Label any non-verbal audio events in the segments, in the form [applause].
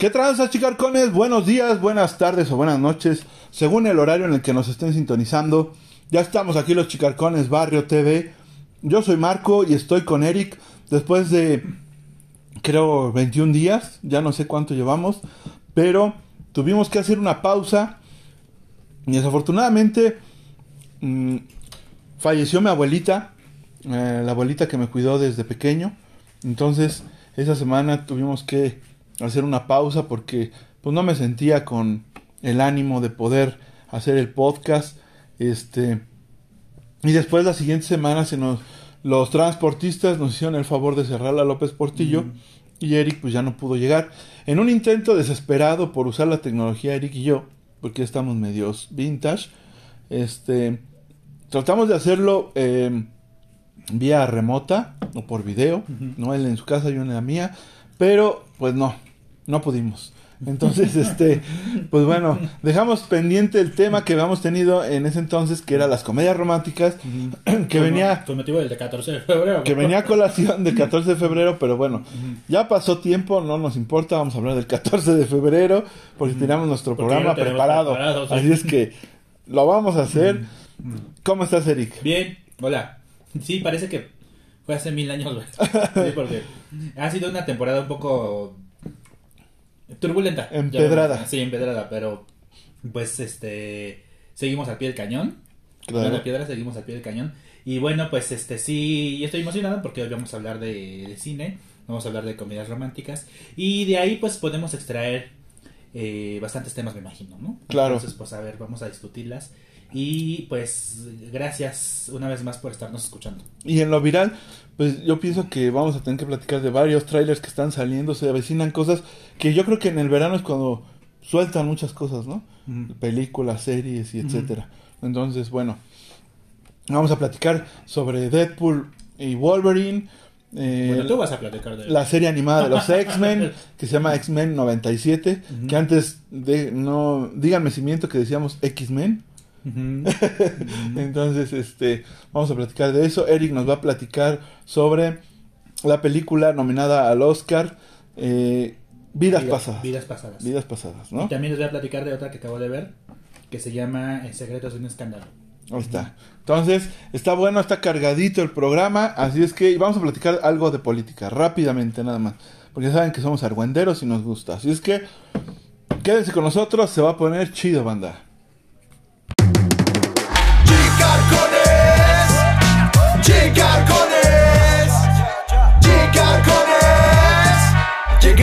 ¿Qué tranza, chicarcones? Buenos días, buenas tardes o buenas noches, según el horario en el que nos estén sintonizando. Ya estamos aquí los Chicarcones Barrio TV. Yo soy Marco y estoy con Eric después de, creo, 21 días, ya no sé cuánto llevamos, pero tuvimos que hacer una pausa y desafortunadamente mmm, falleció mi abuelita, eh, la abuelita que me cuidó desde pequeño. Entonces, esa semana tuvimos que hacer una pausa porque pues no me sentía con el ánimo de poder hacer el podcast. Este y después la siguiente semana se nos los transportistas nos hicieron el favor de cerrar la López Portillo y Eric pues ya no pudo llegar. En un intento desesperado por usar la tecnología Eric y yo, porque estamos medios vintage, este tratamos de hacerlo eh, vía remota o por video, no él en su casa yo en la mía, pero pues no, no pudimos. Entonces, este, pues bueno, dejamos pendiente el tema que habíamos tenido en ese entonces, que era las comedias románticas, que venía... Fue motivo del 14 de febrero. Que venía a colación del 14 de febrero, pero bueno, ya pasó tiempo, no nos importa, vamos a hablar del 14 de febrero, porque tenemos nuestro Porque programa preparado. preparado, sí. Así es que lo vamos a hacer. ¿Cómo estás, Eric? Bien, hola. Sí, parece que fue hace mil años, güey. [laughs] Sí, porque ha sido una temporada un poco turbulenta. Empedrada. Sí, empedrada, pero pues este seguimos al pie del cañón. Claro. No la piedra, seguimos al pie del cañón. Y bueno, pues este sí, estoy emocionado porque hoy vamos a hablar de, de cine, vamos a hablar de comedias románticas y de ahí pues podemos extraer eh, bastantes temas, me imagino, ¿no? Claro. Entonces, pues a ver, vamos a discutirlas. Y pues gracias una vez más por estarnos escuchando. Y en lo viral, pues yo pienso que vamos a tener que platicar de varios trailers que están saliendo, se avecinan cosas que yo creo que en el verano es cuando sueltan muchas cosas, ¿no? Películas, series y etcétera. Entonces, bueno, vamos a platicar sobre Deadpool y Wolverine. eh, Bueno, tú vas a platicar de la serie animada de los [laughs] X-Men, que se llama X-Men 97, que antes de, no, díganme si miento que decíamos X-Men. [laughs] Entonces, este, vamos a platicar de eso. Eric nos va a platicar sobre la película nominada al Oscar, eh, Vidas Pasadas. Vidas pasadas. Vidas Pasadas, Y ¿no? también les voy a platicar de otra que acabo de ver, que se llama Secretos de un escándalo. Ahí está. Entonces, está bueno, está cargadito el programa, así es que vamos a platicar algo de política, rápidamente nada más, porque saben que somos argüenderos y nos gusta. Así es que, quédense con nosotros, se va a poner chido, banda.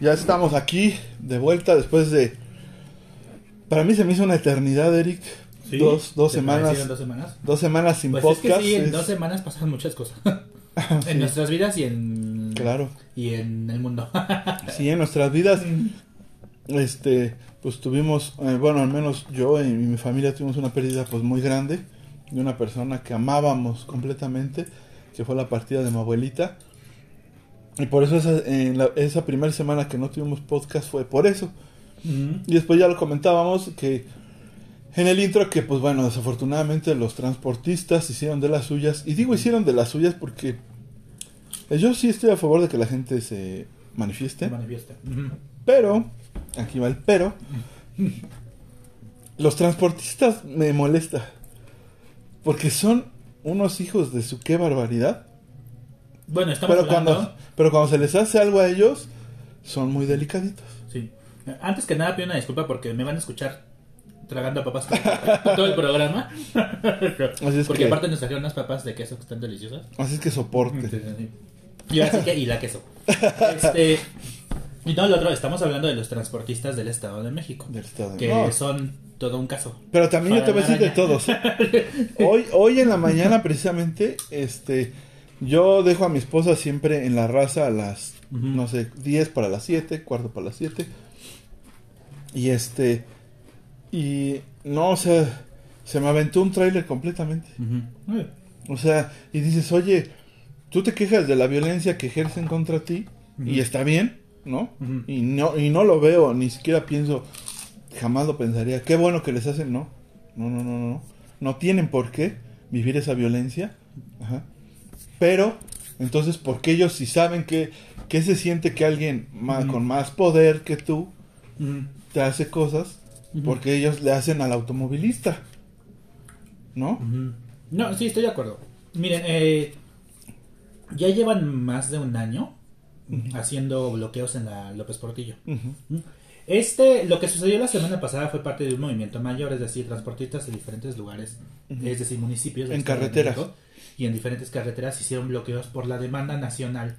Ya estamos aquí, de vuelta después de... Para mí se me hizo una eternidad, Eric. dos dos ¿Te semanas. dos semanas? Dos semanas sin Pues podcast. es que sí, en es- dos semanas pasan muchas cosas. [laughs] Sí. en nuestras vidas y en... Claro. Y en el mundo. [laughs] Sí, en nuestras vidas, este, pues tuvimos, eh, bueno, al menos yo y mi familia tuvimos una pérdida pues muy grande de una persona que amábamos completamente, que fue la partida de mi abuelita. Y por eso esa, en la- esa primera semana que no tuvimos podcast fue por eso. Y después ya lo comentábamos que en el intro que pues bueno, desafortunadamente los transportistas hicieron de las suyas. Y digo hicieron de las suyas porque eh, yo sí estoy a favor de que la gente se manifieste. Pero, aquí va el pero. Los transportistas me molesta. Porque son unos hijos de su qué barbaridad. Bueno, estamos Pero hablando... cuando, pero cuando se les hace algo a ellos, son muy delicaditos. Sí. Antes que nada pido una disculpa porque me van a escuchar tragando papas [laughs] todo el programa. [laughs] Así es porque que- aparte nos trajeron unas papas de queso que están deliciosas. Así es que soporte. Y así que, y la queso. [laughs] Este, y no, lo otro, estamos hablando de los transportistas del Estado de México. Del Estado de- Que No. son todo un caso. Pero también yo te voy a decir de todos. Hoy, hoy en la mañana, precisamente, este, yo dejo a mi esposa siempre en la raza a las, no sé, 10 para las 7, cuarto para las 7. Y este. Y no, o sea, se me aventó un tráiler completamente. O sea, y dices, oye, tú te quejas de la violencia que ejercen contra ti y está bien, ¿no? Y no y no lo veo, ni siquiera pienso, jamás lo pensaría. Qué bueno que les hacen, no. No, no, no, no. No tienen por qué vivir esa violencia. Ajá. Pero, entonces, ¿por qué ellos si saben que, que se siente que alguien con más poder que tú te hace cosas? Porque ellos le hacen al automovilista. ¿No? No, sí, estoy de acuerdo. Miren, eh, ya llevan más de un año haciendo bloqueos en la López Portillo. Este, lo que sucedió la semana pasada fue parte de un movimiento mayor, es decir, transportistas de diferentes lugares, es decir, municipios. En carreteras. Y en diferentes carreteras hicieron bloqueos por la demanda nacional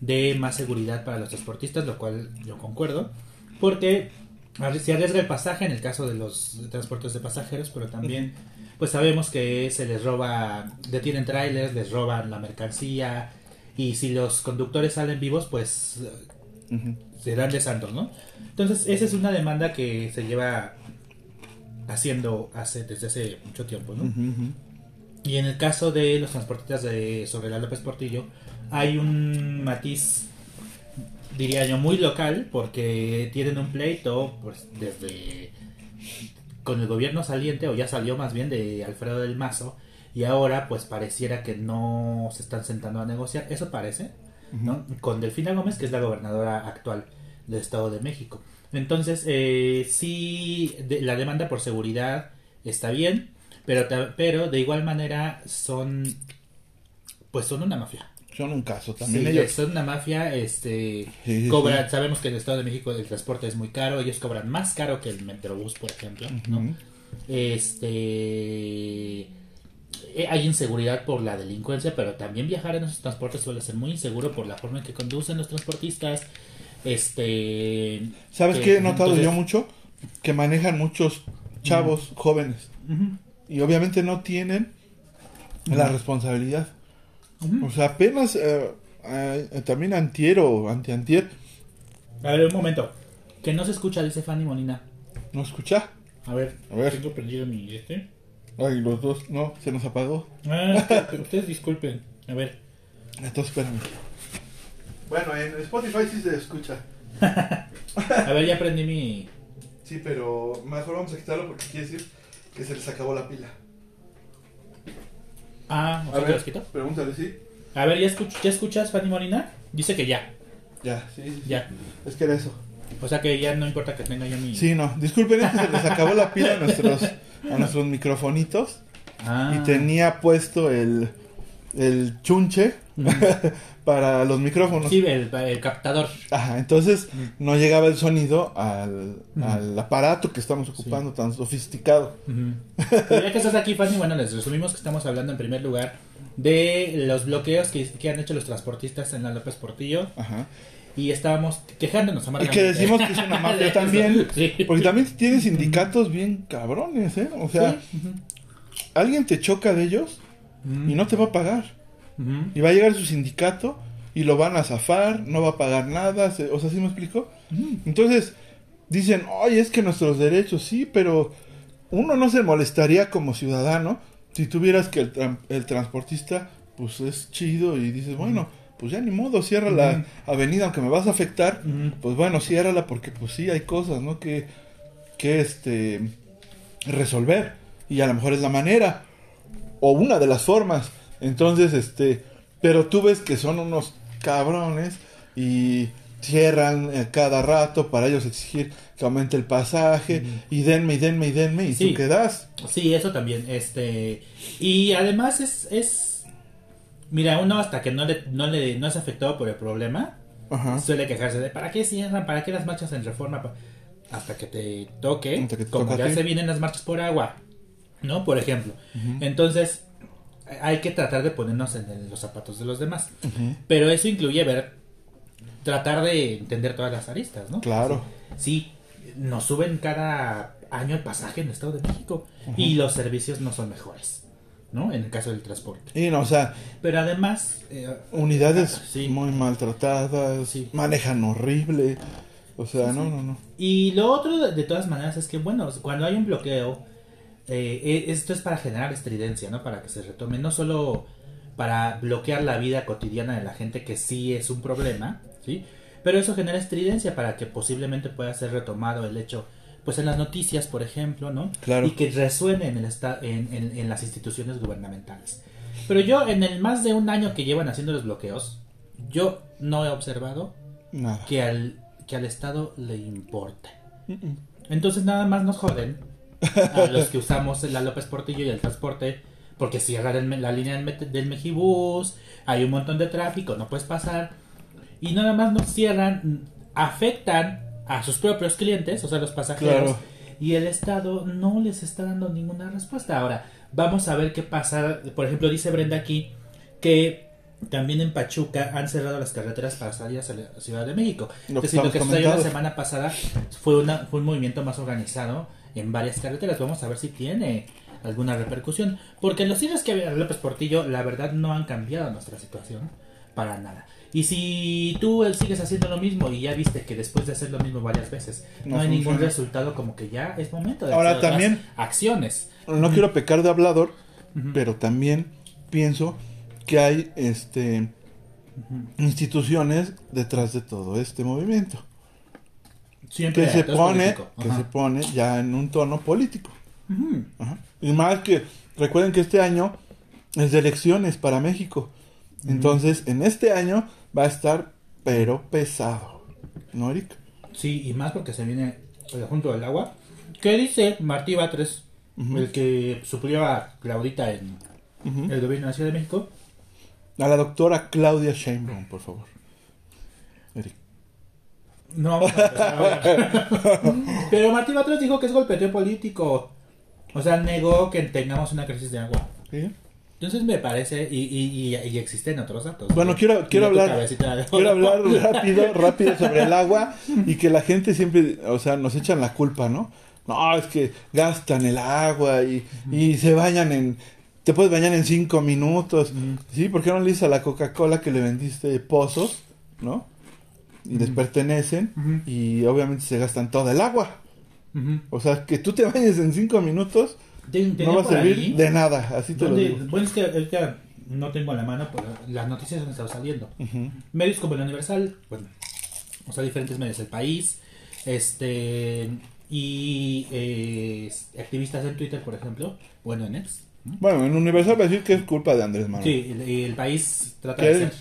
de más seguridad para los transportistas, lo cual yo concuerdo, porque se arriesga el pasaje en el caso de los transportes de pasajeros, pero también pues sabemos que se les roba, detienen trailers, les roban la mercancía y si los conductores salen vivos, pues Ujú. se dan de santos, ¿no? Entonces, esa es una demanda que se lleva haciendo hace, desde hace mucho tiempo, ¿no? Y en el caso de los transportistas de sobre la López Portillo, hay un matiz, diría yo, muy local, porque tienen un pleito, pues, desde con el gobierno saliente, o ya salió más bien de Alfredo del Mazo, y ahora, pues, pareciera que no se están sentando a negociar, eso parece, ¿no? Con Delfina Gómez, que es la gobernadora actual del Estado de México. Entonces, eh, sí, de- la demanda por seguridad está bien, pero, pero de igual manera son, pues son una mafia. Son un caso también Sí, ellos. son una mafia, este, Sí, sí, cobran, sabemos que en el Estado de México el transporte es muy caro, ellos cobran más caro que el Metrobús, por ejemplo, ¿no? Este eh, hay inseguridad por la delincuencia, pero también viajar en esos transportes suele ser muy inseguro por la forma en que conducen los transportistas. Este ¿Sabes que- qué he notado entonces- yo mucho? Que manejan muchos chavos jóvenes Ujú, y obviamente no tienen la responsabilidad. O sea, apenas eh, eh, también antier o antiantier, A ver, un momento. Que no se escucha, dice Fanny Molina. ¿no escucha? A ver, A ver. tengo prendido mi este. Ay, los dos, no, se nos apagó. Ah, [laughs] ustedes disculpen. A ver. Entonces, espérame. Bueno, en Spotify sí se escucha. [laughs] A ver, ya prendí mi. Sí, pero mejor vamos a quitarlo porque quiere decir que se les acabó la pila. Ah, ¿o sea que los quito? pregúntale, ¿sí? A ver, ¿ya, escuch- ¿ya escuchas Fanny Molina? Dice que ya, Ya, sí, sí, sí. ya. Es que era eso. O sea que ya no importa que tenga yo mi. Sí, no, disculpen, es que se les acabó la pila a nuestros, a nuestros microfonitos Ah. y tenía puesto el, el chunche [laughs] para los micrófonos. Sí, el, el captador. Ajá, entonces no llegaba el sonido al, al aparato que estamos ocupando tan sofisticado. Ya que estás aquí, Fanny, bueno, les resumimos que estamos hablando en primer lugar de los bloqueos que, que han hecho los transportistas en la López Portillo Ajá. y estábamos quejándonos Y amargamente. que decimos que es una mafia [laughs] también, Sí. porque también tiene sindicatos bien cabrones, ¿eh? O sea, Sí, alguien te choca de ellos y no te va a pagar. Y va a llegar su sindicato y lo van a zafar, no va a pagar nada, se- o sea, ¿sí me explico? Entonces, dicen, oye, es que nuestros derechos, sí, pero uno no se molestaría como ciudadano si tuvieras que el, el transportista, pues es chido y dices, bueno, pues ya ni modo, cierra la avenida, aunque me vas a afectar, pues bueno, ciérrala porque pues sí hay cosas, ¿no? Que, que este, resolver y a lo mejor es la manera o una de las formas. Entonces, este, pero tú ves que son unos cabrones y cierran eh, cada rato para ellos exigir que aumente el pasaje y denme y denme y denme y Sí. tú quedas. Sí, eso también. Este y además es, es mira uno hasta que no le no le no es afectado por el problema Ajá. suele quejarse de para qué cierran, para qué las marchas en reforma hasta que te toque, Hasta que te como ya se vienen las marchas por agua, ¿no? Por ejemplo. Entonces hay que tratar de ponernos en el- los zapatos de los demás. Pero eso incluye ver tratar de entender todas las aristas, ¿no? Claro. Sí, nos suben cada año el pasaje en el Estado de México y los servicios no son mejores, ¿no? En el caso del transporte. Y no, o sea, Pero además, eh, unidades Sí. muy maltratadas, Sí. manejan horrible. O sea, no, no, no. Y lo otro, de, de todas maneras, es que, bueno, cuando hay un bloqueo, eh, eh, esto es para generar estridencia, ¿no? Para que se retome, no solo para bloquear la vida cotidiana de la gente, que sí es un problema, ¿sí? Pero eso genera estridencia para que posiblemente pueda ser retomado el hecho, pues en las noticias, por ejemplo, ¿no? Claro. Y que resuene en, el esta- en, en- en las instituciones gubernamentales. Pero yo, en el más de un año que llevan haciendo los bloqueos, yo no he observado Nada. que al, que al Estado le importe. Entonces nada más nos joden a los que usamos la López Portillo y el transporte porque cierran el me- la línea del, del Mejibus, hay un montón de tráfico, no puedes pasar y nada más nos cierran, afectan a sus propios clientes, o sea, los pasajeros Claro. y el Estado no les está dando ninguna respuesta. Ahora, vamos a ver qué pasa. Por ejemplo, dice Brenda aquí que también en Pachuca han cerrado las carreteras para salir hacia la Ciudad de México. Lo que Es decir, lo que sucedió la semana pasada fue, una, fue un movimiento más organizado en varias carreteras. Vamos a ver si tiene alguna repercusión. Porque los cierres que había López Portillo, la verdad, no han cambiado nuestra situación para nada. Y si tú eh, sigues haciendo lo mismo y ya viste que después de hacer lo mismo varias veces no, No hay ningún resultado, como que ya es momento de Ahora hacer otras también- acciones. No quiero pecar de hablador, pero también pienso que hay este instituciones detrás de todo este movimiento Siempre que se pone que se pone ya en un tono político. Ajá. y más que recuerden que este año es de elecciones para México entonces en este año va a estar pero pesado ¿no Eric? Sí, y más porque se viene el junto del agua. ¿Qué dice Martí Batres, el que suplió a Claudita en el gobierno de la Ciudad de México? a la doctora Claudia Sheinbaum por favor No vamos a empezar a hablar. Pero Martí Batres dijo que es golpeteo político. O sea, negó que tengamos una crisis de agua. ¿Sí? Entonces me parece, y, y, y, y existen otros datos. Bueno, quiero, quiero hablar, quiero hablar [laughs] rápido, rápido sobre el agua y que la gente siempre, o sea, nos echan la culpa, ¿no? No, es que gastan el agua y, y se bañan en, te puedes bañar en cinco minutos. Sí, ¿por qué no le dices a la Coca-Cola que le vendiste pozos, ¿no? Y les pertenecen y obviamente se gastan toda el agua. O sea, que tú te bañes en cinco minutos no va a servir ahí- de nada, así te lo ¿Dónde- digo. Bueno, es que, es que no tengo a la mano, pero las noticias han estado saliendo. Medios como el Universal, bueno, o sea, diferentes medios del país, este, y eh, activistas en Twitter, por ejemplo, bueno, en X. ¿no? Bueno, en Universal va a decir que es culpa de Andrés Manuel. Sí, el, el país trata Que de ser.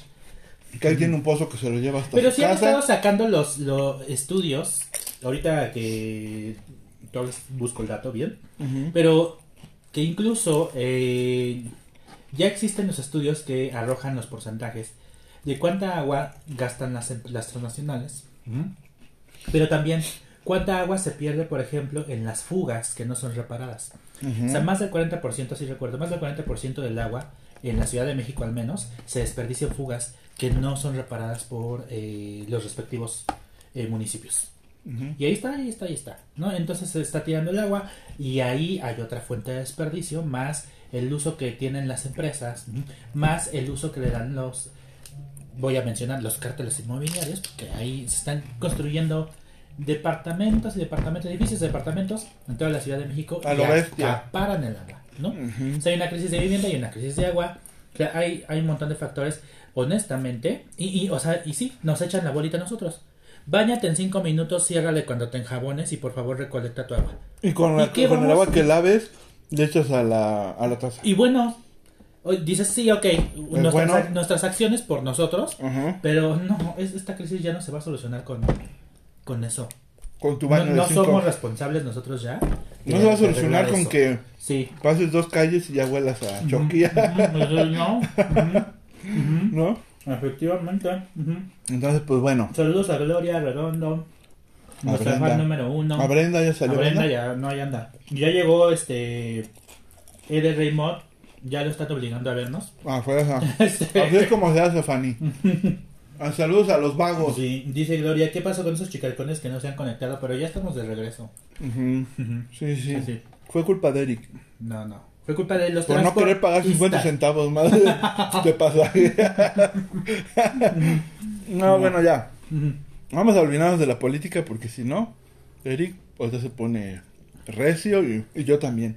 Que él tiene un pozo que se lo lleva hasta Pero su sí han casa. estado sacando los, los estudios, ahorita que les busco el dato bien, Ujú. pero que incluso eh, ya existen los estudios que arrojan los porcentajes de cuánta agua gastan las, em- las transnacionales, pero también cuánta agua se pierde, por ejemplo, en las fugas que no son reparadas. Ujú. O sea, más del 40%, si recuerdo, más del 40% del agua, en la Ciudad de México al menos, se desperdicia en fugas que no son reparadas por eh, los respectivos eh, municipios. Y ahí está, ahí está, ahí está, ¿no? Entonces se está tirando el agua y ahí hay otra fuente de desperdicio, más el uso que tienen las empresas, más el uso que le dan los, voy a mencionar, los cárteles inmobiliarios, porque ahí se están construyendo departamentos y departamentos, edificios de departamentos en toda la Ciudad de México A y lo bestia. acaparan el agua, ¿no? Ujú. O sea, hay una crisis de vivienda y una crisis de agua. Hay, hay un montón de factores, honestamente. Y, y, o sea, y sí, nos echan la bolita a nosotros. Báñate en cinco minutos, ciérrale cuando te enjabones y por favor recolecta tu agua. Y con, la- ¿Y qué con el agua que laves, le echas a la, a la taza. Y bueno, dices, sí, ok, nuestras, bueno. ac- nuestras acciones por nosotros, pero no, es- esta crisis ya no se va a solucionar con, con eso. Con tu No, baño no de cinco. somos responsables nosotros ya. No se va a solucionar con que Sí. pases dos calles y ya huelas a choquilla, Ujú, no. ¿no? Efectivamente. Entonces, pues bueno. Saludos a Gloria Redondo, A nuestra fan número uno. A Brenda ya A salió. Brenda Brenda? ya, no, ahí anda. Ya llegó este. Ede Raymond, ya lo están obligando a vernos. Ah, fue esa. [laughs] Así es como se hace, Fanny. Ah, saludos a los vagos. sí, dice Gloria, ¿qué pasó con esos chicarcones que no se han conectado? Pero ya estamos de regreso. Sí, sí. Así. Fue culpa de Eric. No, no. Fue culpa de los Por no querer pagar 50 transportistas. centavos más de, [laughs] pasaje. no, bueno, ya. Vamos a olvidarnos de la política porque si no, Eric ahorita se pone recio y, y yo también.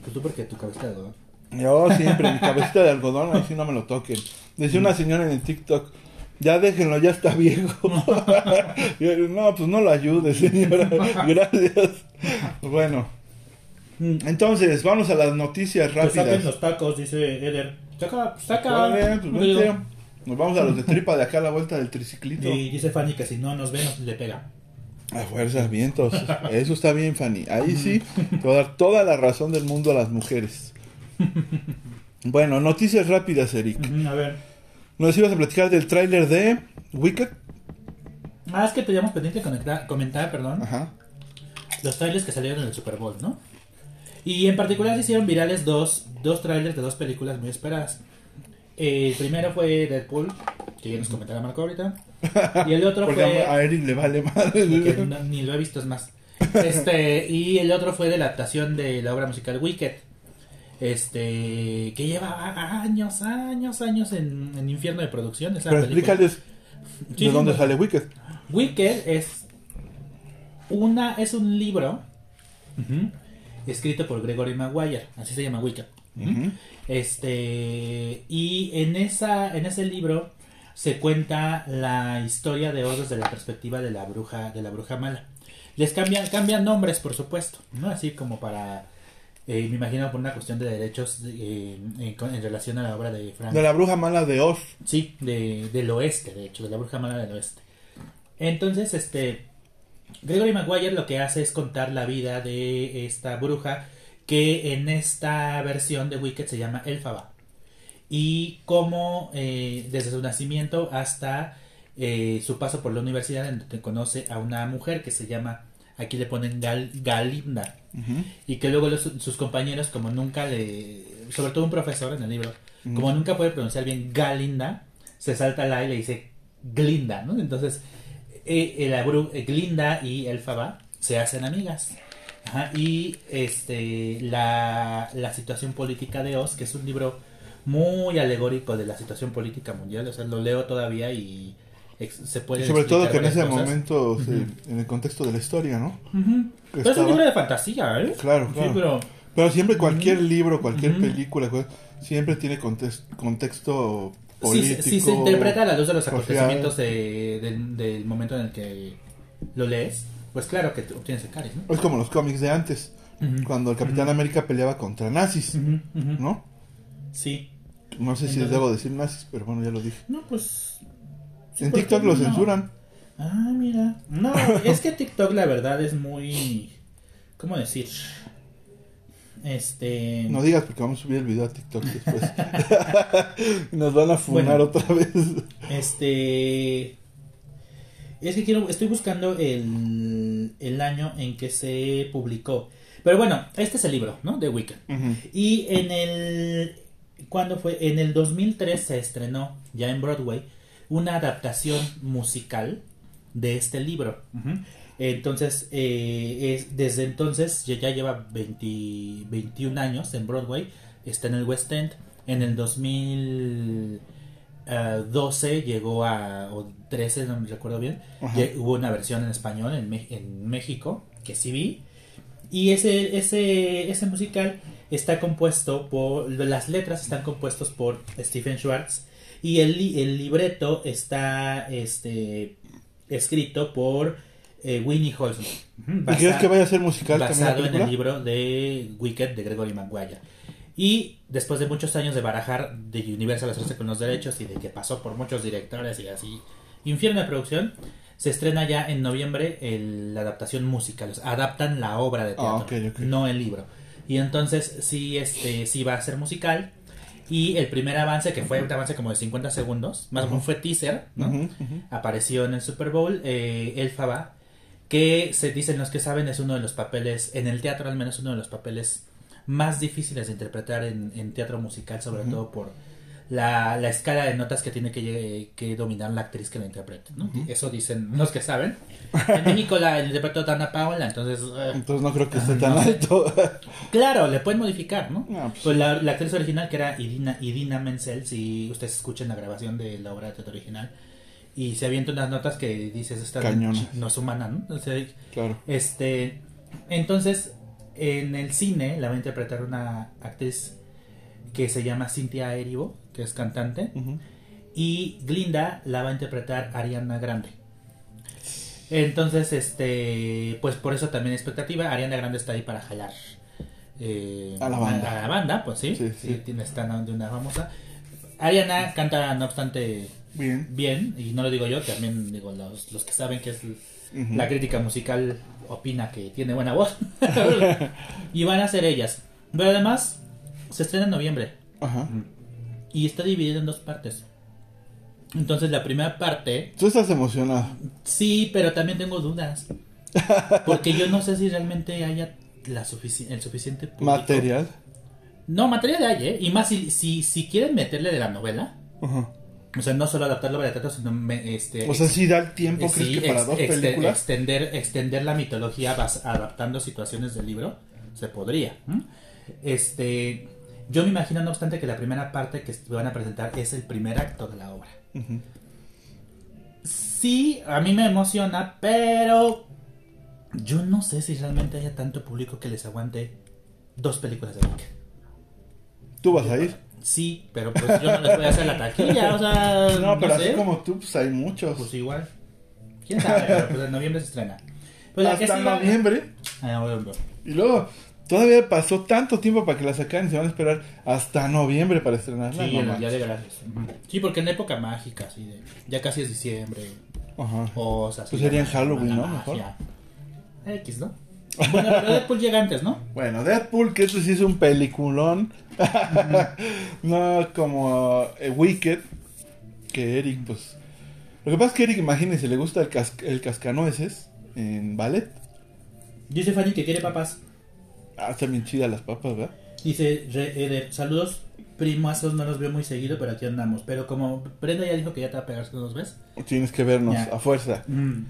Pues tú porque tu cabeza de algodón. Yo siempre, mi cabecita de algodón, ahí sí no me lo toquen. Decía una señora en el TikTok, ya déjenlo, ya está viejo. [laughs] Yo, no, pues no lo ayude, señora. [laughs] Gracias. Bueno, entonces, vamos a las noticias Que saquen rápidas. los tacos, dice Eder. Saca, saca. Vale, pues Digo, vente. Nos vamos a los de tripa de acá a la vuelta del triciclito. Y dice Fanny que si no nos ve, nos le pega. A fuerzas, vientos. [laughs] Eso está bien, Fanny. Ahí sí, te voy a dar toda la razón del mundo a las mujeres. [laughs] Bueno, noticias rápidas, Eric. A ver. Nos ibas a platicar del tráiler de Wicked. Ah, es que teníamos pendiente conectar, comentar, perdón, Ajá. los trailers que salieron en el Super Bowl, ¿no? Y en particular se hicieron virales dos, dos trailers de dos películas muy esperadas. El primero fue Deadpool, que ya nos comentará Marco ahorita. Y el otro [laughs] Porque fue... a Eric le vale madre. [laughs] no- ni lo he visto, es más. Este, y el otro fue de la adaptación de la obra musical Wicked. Este, que lleva años, años, años en, en infierno de producción. Esa Pero película. explícales Sí, de dónde sí, sale Wicked. Wicked es una es un libro escrito por Gregory Maguire, así se llama. Ujú. Este y en esa en ese libro se cuenta la historia de Oz desde la perspectiva de la bruja de la bruja mala. Les cambian cambian nombres, por supuesto, no así como para eh, me imagino por una cuestión de derechos eh, en, en relación a la obra de Frank De la bruja mala de Oz. Sí, de, del oeste, de hecho, de la bruja mala del oeste. Entonces, este. Gregory Maguire lo que hace es contar la vida de esta bruja que en esta versión de Wicked se llama Elfaba. Y cómo eh, desde su nacimiento hasta eh, su paso por la universidad en donde conoce a una mujer que se llama, aquí le ponen Gal- Galinda, y que luego los- sus compañeros, como nunca le. Sobre todo un profesor en el libro, como nunca puede pronunciar bien Galinda, se salta la y le dice Glinda, ¿no? Entonces, eh, la eh, Glinda y Elfaba se hacen amigas. Ajá, y este la, la situación política de Oz, que es un libro muy alegórico de la situación política mundial, o sea, lo leo todavía y se puede sobre todo que en ese cosas. momento, se- en el contexto de la historia, ¿no? Pero es un libro de fantasía, ¿eh? Claro, Sí, claro. pero Pero siempre cualquier libro, cualquier película, siempre tiene contes- contexto político. si se interpreta a la luz de los social. acontecimientos de- del, del momento en el que lo lees, pues claro que obtienes el cariz, ¿no? Es como los cómics de antes, cuando el Capitán América peleaba contra nazis. ¿no? Sí. No sé si Entonces- debo decir nazis, pero bueno, ya lo dije. No, pues... sí, en ¿por TikTok lo no? censuran. Ah, mira. No, es que [laughs] TikTok la verdad es muy... ¿Cómo decir? Este... No digas porque vamos a subir el video a TikTok después. [laughs] Nos van a funar Bueno. otra vez. Este. Es que quiero. Estoy buscando el, el año en que se publicó. Pero bueno, este es el libro, ¿no? De Wicked. Ujú. Y en el. ¿Cuándo fue? En el 2003 se estrenó, ya en Broadway, una adaptación musical de este libro. Ujú. Entonces, eh, es, desde entonces, ya, lleva 20 21 años en Broadway, está en el West End. En el 2012 llegó a, o 13, no me recuerdo bien, hubo una versión en español en, México, que sí vi. Y ese, ese, ese musical está compuesto por, las letras están compuestos por Stephen Schwartz y el, el libreto está este, escrito por eh, Winnie. Ujú, ¿Y crees que vaya a ser musical basado en el libro de Wicked de Gregory Maguire. Y después de muchos años de barajar de Universal hacerse con los derechos y de que pasó por muchos directores y así, infierno de producción, se estrena ya en noviembre el- la adaptación musical. O sea, adaptan la obra de Ah, teatro, ok. no el libro. Y entonces sí, este, sí va a ser musical. Y el primer avance, que fue un avance como de 50 segundos, más o menos fue teaser, apareció en el Super Bowl eh, Elfaba, que se dicen los que saben es uno de los papeles, en el teatro al menos uno de los papeles más difíciles de interpretar en, en teatro musical, sobre todo por la, la escala de notas que tiene que, que dominar la actriz que lo interprete. ¿no? Eso dicen los que saben. En México la interpretó Dana Paola, entonces... eh, Entonces no creo que esté Ah, tan no sé. alto. [laughs] Claro, le pueden modificar, ¿no? Ah, pues. pues la, la actriz original que era Idina, Idina Menzel, si ustedes escuchan la grabación de la obra de teatro original, y se avienta unas notas que dices, esta no es humana, ¿no? O sea, Claro. este, entonces, en el cine la va a interpretar una actriz que se llama Cynthia Erivo, que es cantante, y Glinda la va a interpretar Ariana Grande. Entonces, este, pues por eso también expectativa, Ariana Grande está ahí para jalar eh, A la banda. a la banda, pues sí, Sí, sí, sí. tiene está de una famosa. Ariana canta, no obstante, Bien. bien, y no lo digo yo, también digo los, los que saben que es la crítica musical opina que tiene buena voz. [laughs] y van a ser ellas. Pero además, se estrena en noviembre Ajá. y está dividido en dos partes. Entonces la primera parte, Tú estás emocionado. sí, pero también tengo dudas. Porque yo no sé si realmente haya la sufici- el suficiente público. Material. No, material hay, ¿eh? Y más si, si, si quieren meterle de la novela. Ajá. O sea, no solo adaptarlo para teatro, sino me- este, O sea, si da el tiempo, Eh, ¿crees sí, que para ex- dos películas? extender, extender la mitología bas- adaptando situaciones del libro se podría. Este, yo me imagino, no obstante, que la primera parte que van a presentar es el primer acto de la obra. Sí, a mí me emociona, pero yo no sé si realmente haya tanto público que les aguante dos películas de Nick. ¿Tú vas a ir? Sí, pero pues yo no les voy a hacer la taquilla, o sea, [laughs] No, pero sé. así como tú, pues hay muchos. Pues igual. ¿Quién sabe? Pero pues en noviembre se estrena. Pues Hasta noviembre. Ah, noviembre. Y luego, todavía pasó tanto tiempo para que la sacaran y se van a esperar hasta noviembre para estrenarla. Sí, No. Día de Gracias. Sí, porque en época mágica, así de, ya casi es diciembre. Ajá. O sea, Pues sería en Halloween, ¿no? magia. X, ¿no? Bueno, pero Deadpool llega antes, ¿no? [laughs] Bueno, Deadpool, que este sí es un peliculón. No como eh, Wicked, que Eric, pues... Lo que pasa es que Eric, imagínense, le gusta el, cas- el cascanueces en ballet. Dice Fanny que quiere papas. Ah, están bien chidas las papas, ¿verdad? Dice, re- eh, de- saludos, primazos, no los veo muy seguido, pero aquí andamos. Pero como Brenda ya dijo que ya te va a pegar los ves. Tienes que vernos Ya. a fuerza. Mm.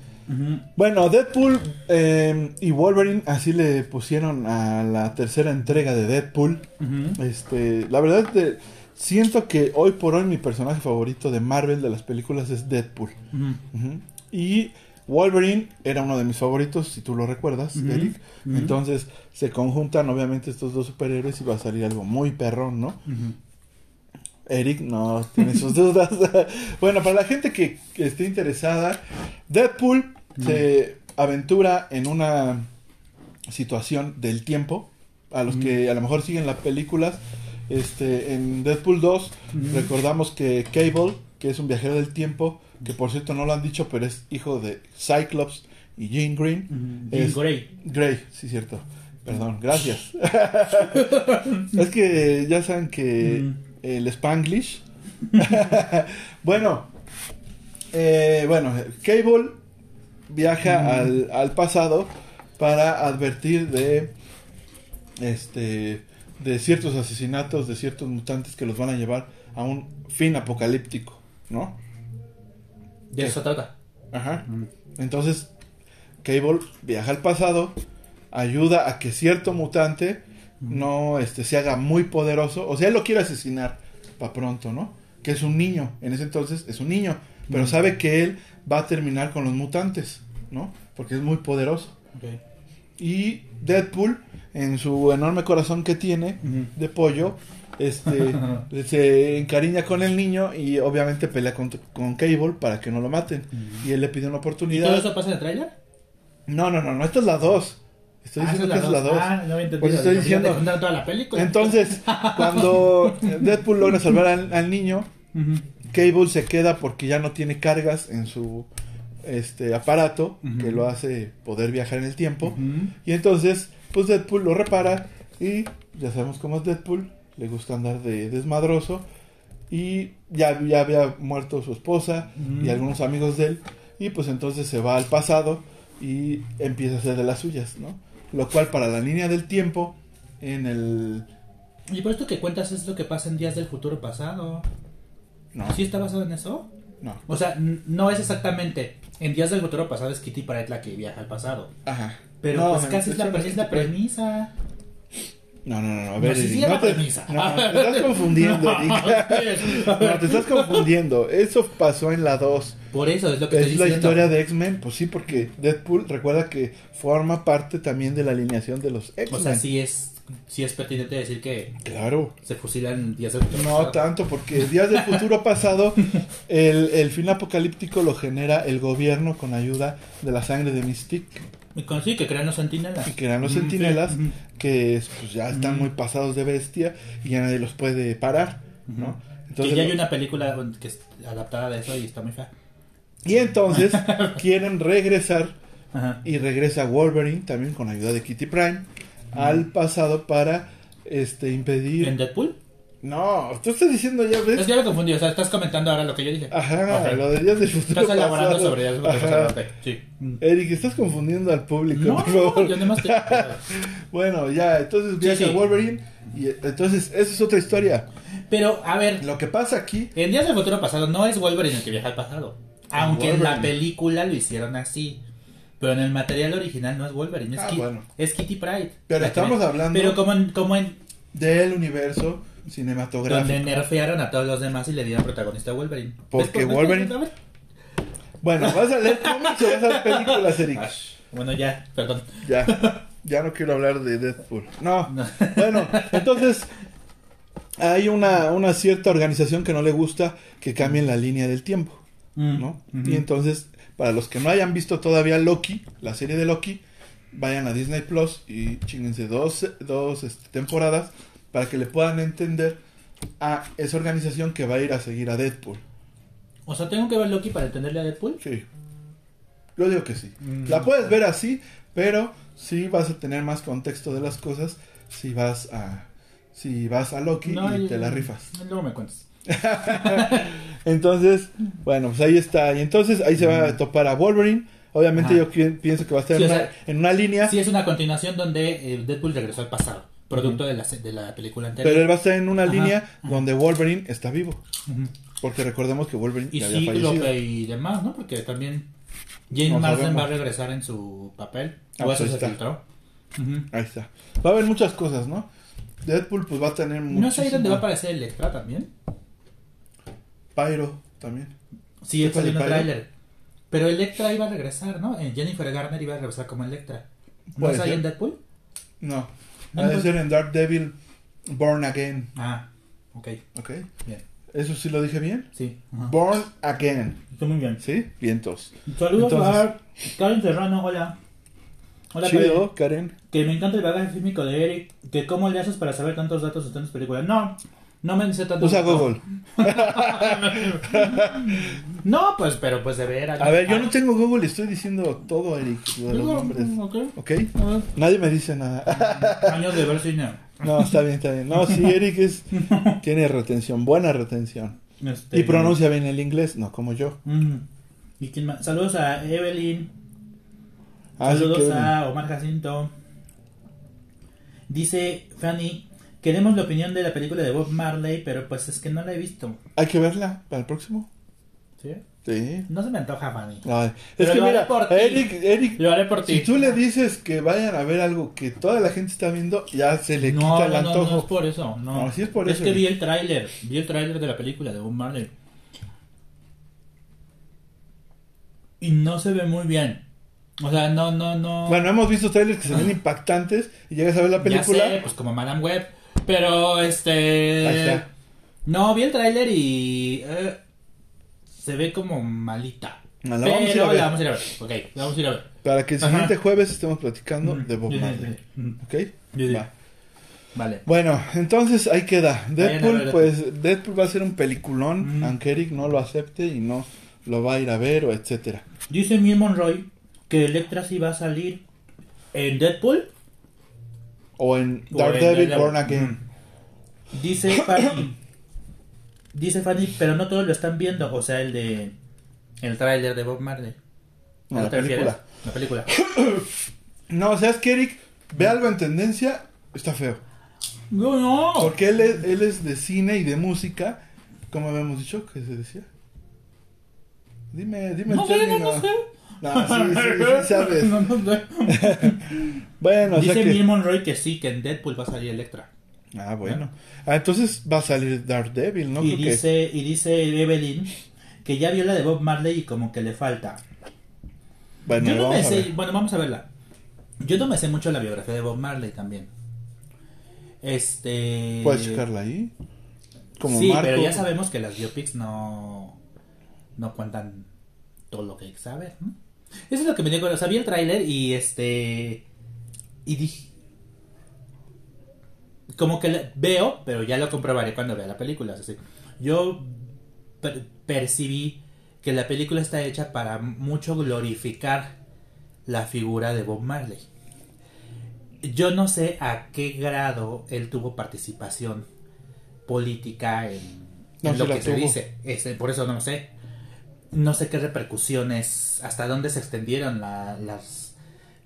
Bueno, Deadpool eh, y Wolverine, así le pusieron a la tercera entrega de Deadpool. Este, la verdad, de- siento que hoy por hoy mi personaje favorito de Marvel de las películas es Deadpool. Y Wolverine era uno de mis favoritos, si tú lo recuerdas, Eric. Entonces se conjuntan obviamente estos dos superhéroes y va a salir algo muy perrón, ¿no? Eric no tiene sus dudas. [laughs] bueno, para la gente que, que esté interesada, Deadpool se aventura en una situación del tiempo. A los que a lo mejor siguen las películas, este, en Deadpool 2 recordamos que Cable, que es un viajero del tiempo, que por cierto no lo han dicho, pero es hijo de Cyclops y Jean Green. Ujú. Jean es- Grey. Grey, sí, cierto. Perdón, gracias. [laughs] es que ya saben que el Spanglish. [laughs] bueno, eh, bueno, Cable viaja al, al pasado para advertir de este de ciertos asesinatos de ciertos mutantes que los van a llevar a un fin apocalíptico, ¿no? De eso trata. Ajá. Entonces, Cable viaja al pasado, ayuda a que cierto mutante no este, se haga muy poderoso. O sea, él lo quiere asesinar para pronto, ¿no? Que es un niño. En ese entonces es un niño. Pero sabe que él va a terminar con los mutantes, ¿no? Porque es muy poderoso. Y Deadpool, en su enorme corazón que tiene de pollo, este, [laughs] se encariña con el niño y obviamente pelea con, con Cable para que no lo maten. Y él le pide una ¿Y todo oportunidad. eso pasa en el tráiler? No, no, no, no, esta es la 2. Estoy Ah, diciendo esa que es la 2. Ah, no había. Pues estoy diciendo- contaron toda la película. Entonces, [laughs] cuando Deadpool logra salvar al, al niño. Cable se queda porque ya no tiene cargas en su este aparato que lo hace poder viajar en el tiempo. Y entonces, pues Deadpool lo repara y ya sabemos cómo es Deadpool, le gusta andar de desmadroso y ya, ya había muerto su esposa y Mm. algunos amigos de él y pues entonces se va al pasado y empieza a hacer de las suyas, ¿no? Lo cual para la línea del tiempo en el... Y por esto que cuentas es lo que pasa en Días del Futuro Pasado. No, ¿Sí está basado en eso? no. O sea, no es exactamente. En Días del Futuro Pasado es Kitty Pryde la que viaja al pasado. Ajá. Pero No, pues casi es la, es la Pryde. premisa. No, no, no, a No, ver, Eric, sí, no te, no, te estás confundiendo, [laughs] Eric. No, te estás confundiendo. Eso pasó en la 2. Por eso es lo que estoy Es la diciendo. historia de X-Men, pues sí, porque Deadpool recuerda que forma parte también de la alineación de los X-Men. O sea, sí es, sí es pertinente decir que Claro. se fusilan días de futuro No pasado. tanto, porque Días del Futuro Pasado, el, el fin apocalíptico lo genera el gobierno con ayuda de la sangre de Mystique, Sí, que crean los sentinelas. y que eran los Ujú, sentinelas, sí, que es, pues, ya están Ujú. muy pasados de bestia y ya nadie los puede parar, ¿no? que ya hay una película que es adaptada de eso y está muy fea. Y entonces [laughs] quieren regresar Ajá. y regresa Wolverine también con ayuda de Kitty Prime al pasado para este impedir ¿En Deadpool? No tú estás diciendo ya ves Es que ya me confundí, o sea, estás comentando ahora lo que yo dije. ajá Ok. lo de días del futuro Estás elaborando pasado. sobre porque Ajá. ok, Sí. Eric estás confundiendo al público No, por no, favor yo más te... [laughs] bueno ya entonces viaja sí. Wolverine y entonces esa es otra historia Pero, a ver, lo que pasa aquí en Días del Futuro Pasado no es Wolverine el que viaja al pasado. Aunque en la película lo hicieron así. Pero en el material original no es Wolverine, es, Ah, Kit- bueno. es Kitty Pride. Pero estamos hablando- Pero como en, como en del universo cinematográfico donde nerfearon a todos los demás y le dieron protagonista a Wolverine. Porque Wolverine- bueno vas a leer cómics o vas a ver películas Eric Bueno, ya, perdón. Ya, ya no quiero hablar de Deadpool. No, No. bueno, entonces hay una, una cierta organización que no le gusta que cambien la línea del tiempo, ¿no? Ujú. Y entonces, para los que no hayan visto todavía Loki, la serie de Loki, vayan a Disney Plus y chinguense dos, dos este, temporadas para que le puedan entender a esa organización que va a ir a seguir a Deadpool. O sea, tengo que ver Loki para entenderle a Deadpool. Sí. Yo digo que sí. Mm. La puedes ver así, pero sí vas a tener más contexto de las cosas si vas a si vas a Loki y y- te la rifas. Luego me cuentas. [laughs] Entonces, bueno, pues ahí está. Y entonces ahí se va a topar a Wolverine. Obviamente Ajá. yo pienso que va a estar Sí, en, una, sea, en una línea, Sí, es una continuación donde eh, Deadpool regresó al pasado. Producto de, la, de la película anterior. pero él va a estar en una Ajá, línea donde Wolverine está vivo. Porque recordemos que Wolverine Y ya había fallecido. Y demás, ¿no? Porque también Jane No Marsden sabemos. va a regresar en su papel. Ah, o pues eso ahí se está. filtró. Ujú. Ahí está. Va a haber muchas cosas, ¿no? Deadpool pues va a tener ¿No es ahí donde va a aparecer Electra también? Pyro también. Sí, ¿Qué es el tráiler. Pero Electra iba a regresar, ¿no? Eh, Jennifer Garner iba a regresar como Electra. ¿No es ahí en Deadpool? No. Ah, Va a pues- ser en Dark Devil Born Again. Ah, ok. ¿Ok? Bien. ¿Eso sí lo dije bien? Sí. ajá. Born Again. Está muy bien. ¿Sí? Vientos. Saludos a Karen Serrano, hola. Hola, Chido, Karen. Que me encanta el bagaje fílmico de Eric. Que cómo le haces para saber tantos datos de tantas películas. No, no me sé tanto. Usa Google. [laughs] No, pues, pero pues de ver. A ver, yo no tengo Google y estoy diciendo todo, Eric, de los nombres. Ok. ¿Ok? A ver. Nadie me dice nada. Años de ver cine. No, está bien, está bien. No, sí, Eric es, [laughs] tiene retención, buena retención. Este, Y pronuncia bien el inglés, no como yo. Mm. ¿Y quién más? Saludos a Evelyn. Ah, Saludos a Omar Jacinto. Dice Fanny, queremos la opinión de la película de Bob Marley, pero pues es que no la he visto. Hay que verla para el próximo. ¿Sí? Sí. No se me antoja, Fanny. Ay, Pero es que mira. Eric, Eric, Lo haré por ti. si tú le dices que vayan a ver algo que toda la gente está viendo, ya se le no, quita el no, no, antojo. no es por eso. No, No, sí es por es eso. que vi el tráiler. Vi el tráiler de la película de Bob Marley. Y no se ve muy bien. O sea, no, no, no. Bueno, hemos visto trailers que se ven impactantes y llegas a ver la película. Ya sé, pues como Madame Web. Pero este. Ahí está. No, vi el tráiler y. eh, se ve como malita. No, la pero vamos a ir a ver. la vamos a ir a ver. Ok, la vamos a ir a ver. Para que el Ajá. siguiente jueves estemos platicando Ujú. de Bob Marley. Ujú. ¿Ok? Va. Vale. Bueno, entonces ahí queda. Deadpool, ver pues Deadpool va a ser un peliculón, Mm. aunque Eric no lo acepte y no lo va a ir a ver o etcétera. Dice Miel Monroy que Electra sí va a salir en Deadpool. O en en Daredevil. Born Again. Mm. Dice Fanny. [coughs] dice Fanny, pero no todos lo están viendo. O sea, el de. El tráiler de Bob Marley. No, ¿A la película. La película. [coughs] No, o sea, es que Eric ve algo en tendencia, está feo. No, no. Porque él es, él es de cine y de música, como habíamos dicho que se decía. Dime, dime No el sé, término. no sé. Ah, sí, sí, sí, sabes. [laughs] No, no, no. [laughs] Bueno, o sea Dice que... Bill Monroy que sí, que en Deadpool va a salir Electra. Ah, bueno. Ah, entonces va a salir Daredevil, ¿no? y, Creo que- dice, y dice Evelyn que ya vio la de Bob Marley y como que le falta. Bueno, Yo no vamos me a ver. bueno, vamos a verla. Yo no me sé mucho la biografía de Bob Marley también. Este. ¿Puedes checarla ahí? Como sí, Marco. pero ya sabemos que las biopics no. No cuentan todo lo que hay que saber, ¿no? Eso es lo que me dio. O sea, vi el tráiler y este. Y dije. Como que veo, pero ya lo comprobaré cuando vea la película. Decir, yo per- percibí que la película está hecha para mucho glorificar la figura de Bob Marley. Yo no sé a qué grado él tuvo participación política en, No, en sí lo que se tuvo. dice. Este, por eso no lo sé. No sé qué repercusiones, hasta dónde se extendieron la- las,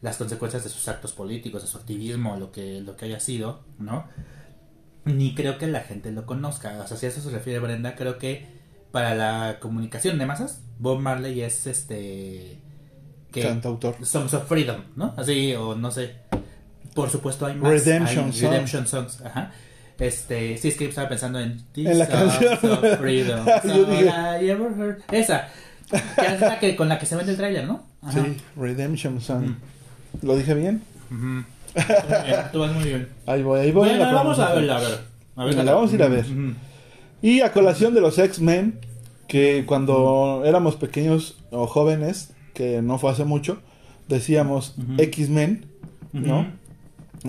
las consecuencias de sus actos políticos, de su activismo, lo que, lo que haya sido, ¿no? Ni creo que la gente lo conozca. O sea, si a eso se refiere Brenda, creo que para la comunicación de masas, Bob Marley es este... que Cantautor. Songs of Freedom, ¿no? Así, o no sé. Por supuesto hay más. Redemption hay Song. Redemption Songs, ajá. Este, sí, es que estaba pensando en En la canción. of Freedom. [laughs] Yo dije- I ever heard. Esa. Que es la que, con la que se vende el tráiler, ¿no? Ajá. Sí, Redemption Song. ¿Lo dije bien? Ujú. [laughs] Muy bien, Tú vas muy bien. Ahí voy, ahí voy. en Bueno, la vamos a verla, a ver. A Venga, la vamos a ir a ver. Ujú. Y a colación de los X-Men, que cuando éramos pequeños o jóvenes, que no fue hace mucho, decíamos Ujú. X-Men, ¿no? Ujú.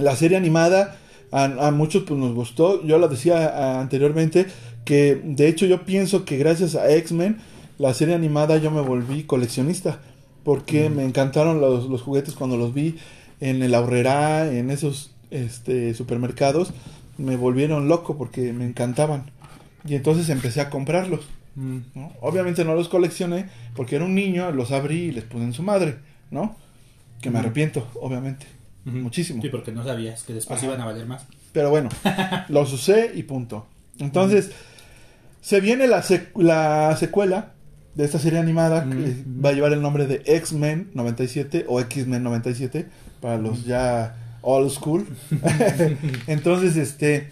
La serie animada a, a muchos pues nos gustó. Yo lo decía anteriormente que de hecho yo pienso que gracias a X-Men, la serie animada yo me volví coleccionista. Porque me encantaron los, los juguetes cuando los vi en el ahorrera, en esos este, supermercados. Me volvieron loco porque me encantaban. Y entonces empecé a comprarlos. Mm. ¿no? Obviamente no los coleccioné porque era un niño, los abrí y les puse en su madre, ¿no? Que me arrepiento, obviamente. Muchísimo. Sí, porque no sabías que después Ajá. iban a valer más. Pero bueno, [laughs] los usé y punto. Entonces, se viene la, sec- la secuela de esta serie animada que va a llevar el nombre de X-Men 97 o X-Men 97 para los ya old school. [laughs] Entonces, este,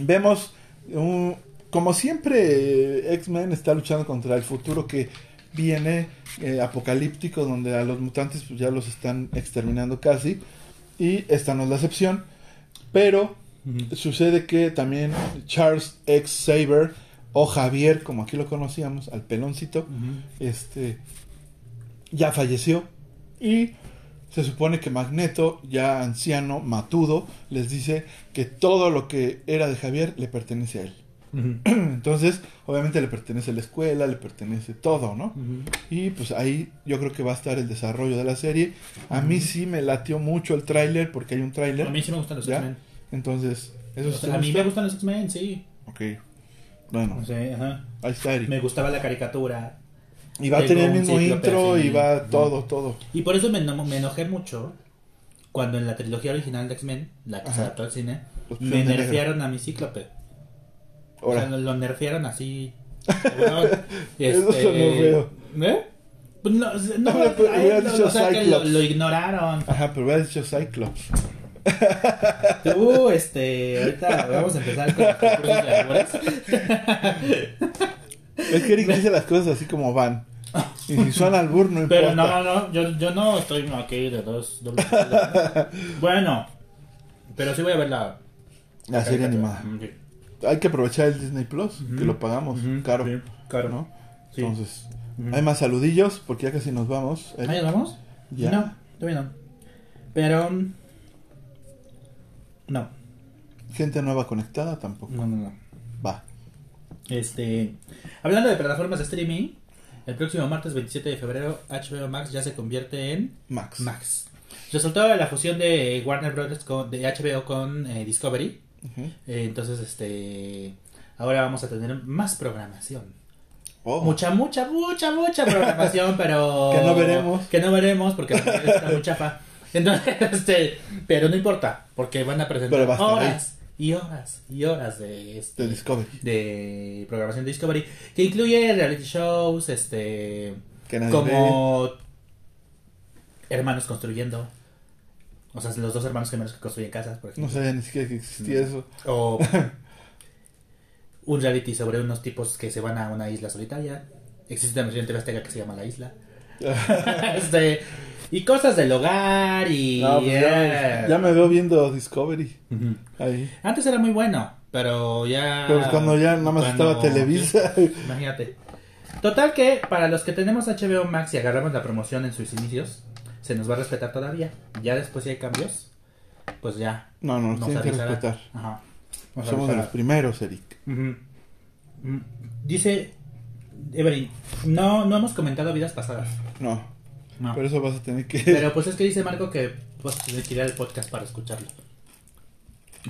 vemos un- como siempre X-Men está luchando contra el futuro que viene eh, apocalíptico donde a los mutantes pues, ya los están exterminando casi y esta no es la excepción. Pero sucede que también Charles X Saber o Javier como aquí lo conocíamos al peloncito este ya falleció. Y se supone que Magneto, ya anciano, matudo, les dice que todo lo que era de Javier le pertenece a él. [clears throat] Entonces, obviamente le pertenece la escuela, le pertenece todo, ¿no? Y pues ahí yo creo que va a estar el desarrollo de la serie. A mí sí me latió mucho el tráiler, porque hay un tráiler. A mí sí me gustan los. X-Men. Entonces, ¿eso O sí sea, a mí gusta? me gustan los X-Men, sí. Ok. Bueno, ajá. ahí está Eric. Me gustaba la caricatura. Y va a tener el mismo intro y va todo, todo. Y por eso me, eno- me enojé mucho cuando en la trilogía original de X-Men, la que se Ajá. adaptó al cine, me nerfearon a mi cíclope. O sea, Ahora, lo, nerfearon así. [laughs] cabrón. Eso feo. ¿Eh? Pues No, no, [laughs] No, pero a él, hubieras dicho o sea, que lo, ignoraron. ajá, pero hubiera dicho Cyclops. [laughs] Uh, este, ahorita vamos a empezar con los. Es que Eric dice las cosas así como van. Y si suena al burro, no Pero importa. no, no, yo, yo no estoy aquí de dos. bueno, pero sí voy a ver la, La serie animada. Hay que aprovechar el Disney Plus, que lo pagamos caro. sí, caro. ¿no? Sí. Entonces, hay más saludillos porque ya casi nos vamos. Eric. ¿Ahí nos vamos? Ya. No, todavía no. Pero. mm, No, Gente nueva conectada tampoco. no, no, no. Va. Este. Hablando de plataformas de streaming, el próximo martes 27 de febrero, HBO Max ya se convierte en Max. Max. Resultado de la fusión de Warner Bros. con, de HBO con eh, Discovery. Eh, entonces, este. Ahora vamos a tener más programación. Oh. Mucha, mucha, mucha, mucha programación, [laughs] pero. Que no veremos. Que no veremos porque está muy chafa. Entonces, [laughs] este. Pero no importa, porque van a presentar horas y horas y horas de este. De Discovery. de programación de Discovery que incluye reality shows, este. Como hermanos construyendo. O sea, los dos hermanos gemelos que construyen casas, por No ejemplo. sabía ni siquiera que existía eso. O [laughs] un reality sobre unos tipos que se van a una isla solitaria. Existe una versión de Azteca que se llama La Isla. [laughs] este, y cosas del hogar y... No, pues ya, ya me veo viendo Discovery. Ahí. Antes era muy bueno, pero ya... Pero cuando ya nada más cuando- estaba Televisa. Imagínate. Total que para los que tenemos HBO Max y agarramos la promoción en sus inicios, se nos va a respetar todavía. Ya después si hay cambios, pues ya. No, no, nos nos tienen que respetar. Ajá. Nos Somos de los primeros, Eric. Mm, Dice Evelyn, no, no hemos comentado vidas pasadas. No, No. por eso vas a tener que... Pero pues es que dice Marco que pues tiene que ir al podcast para escucharlo.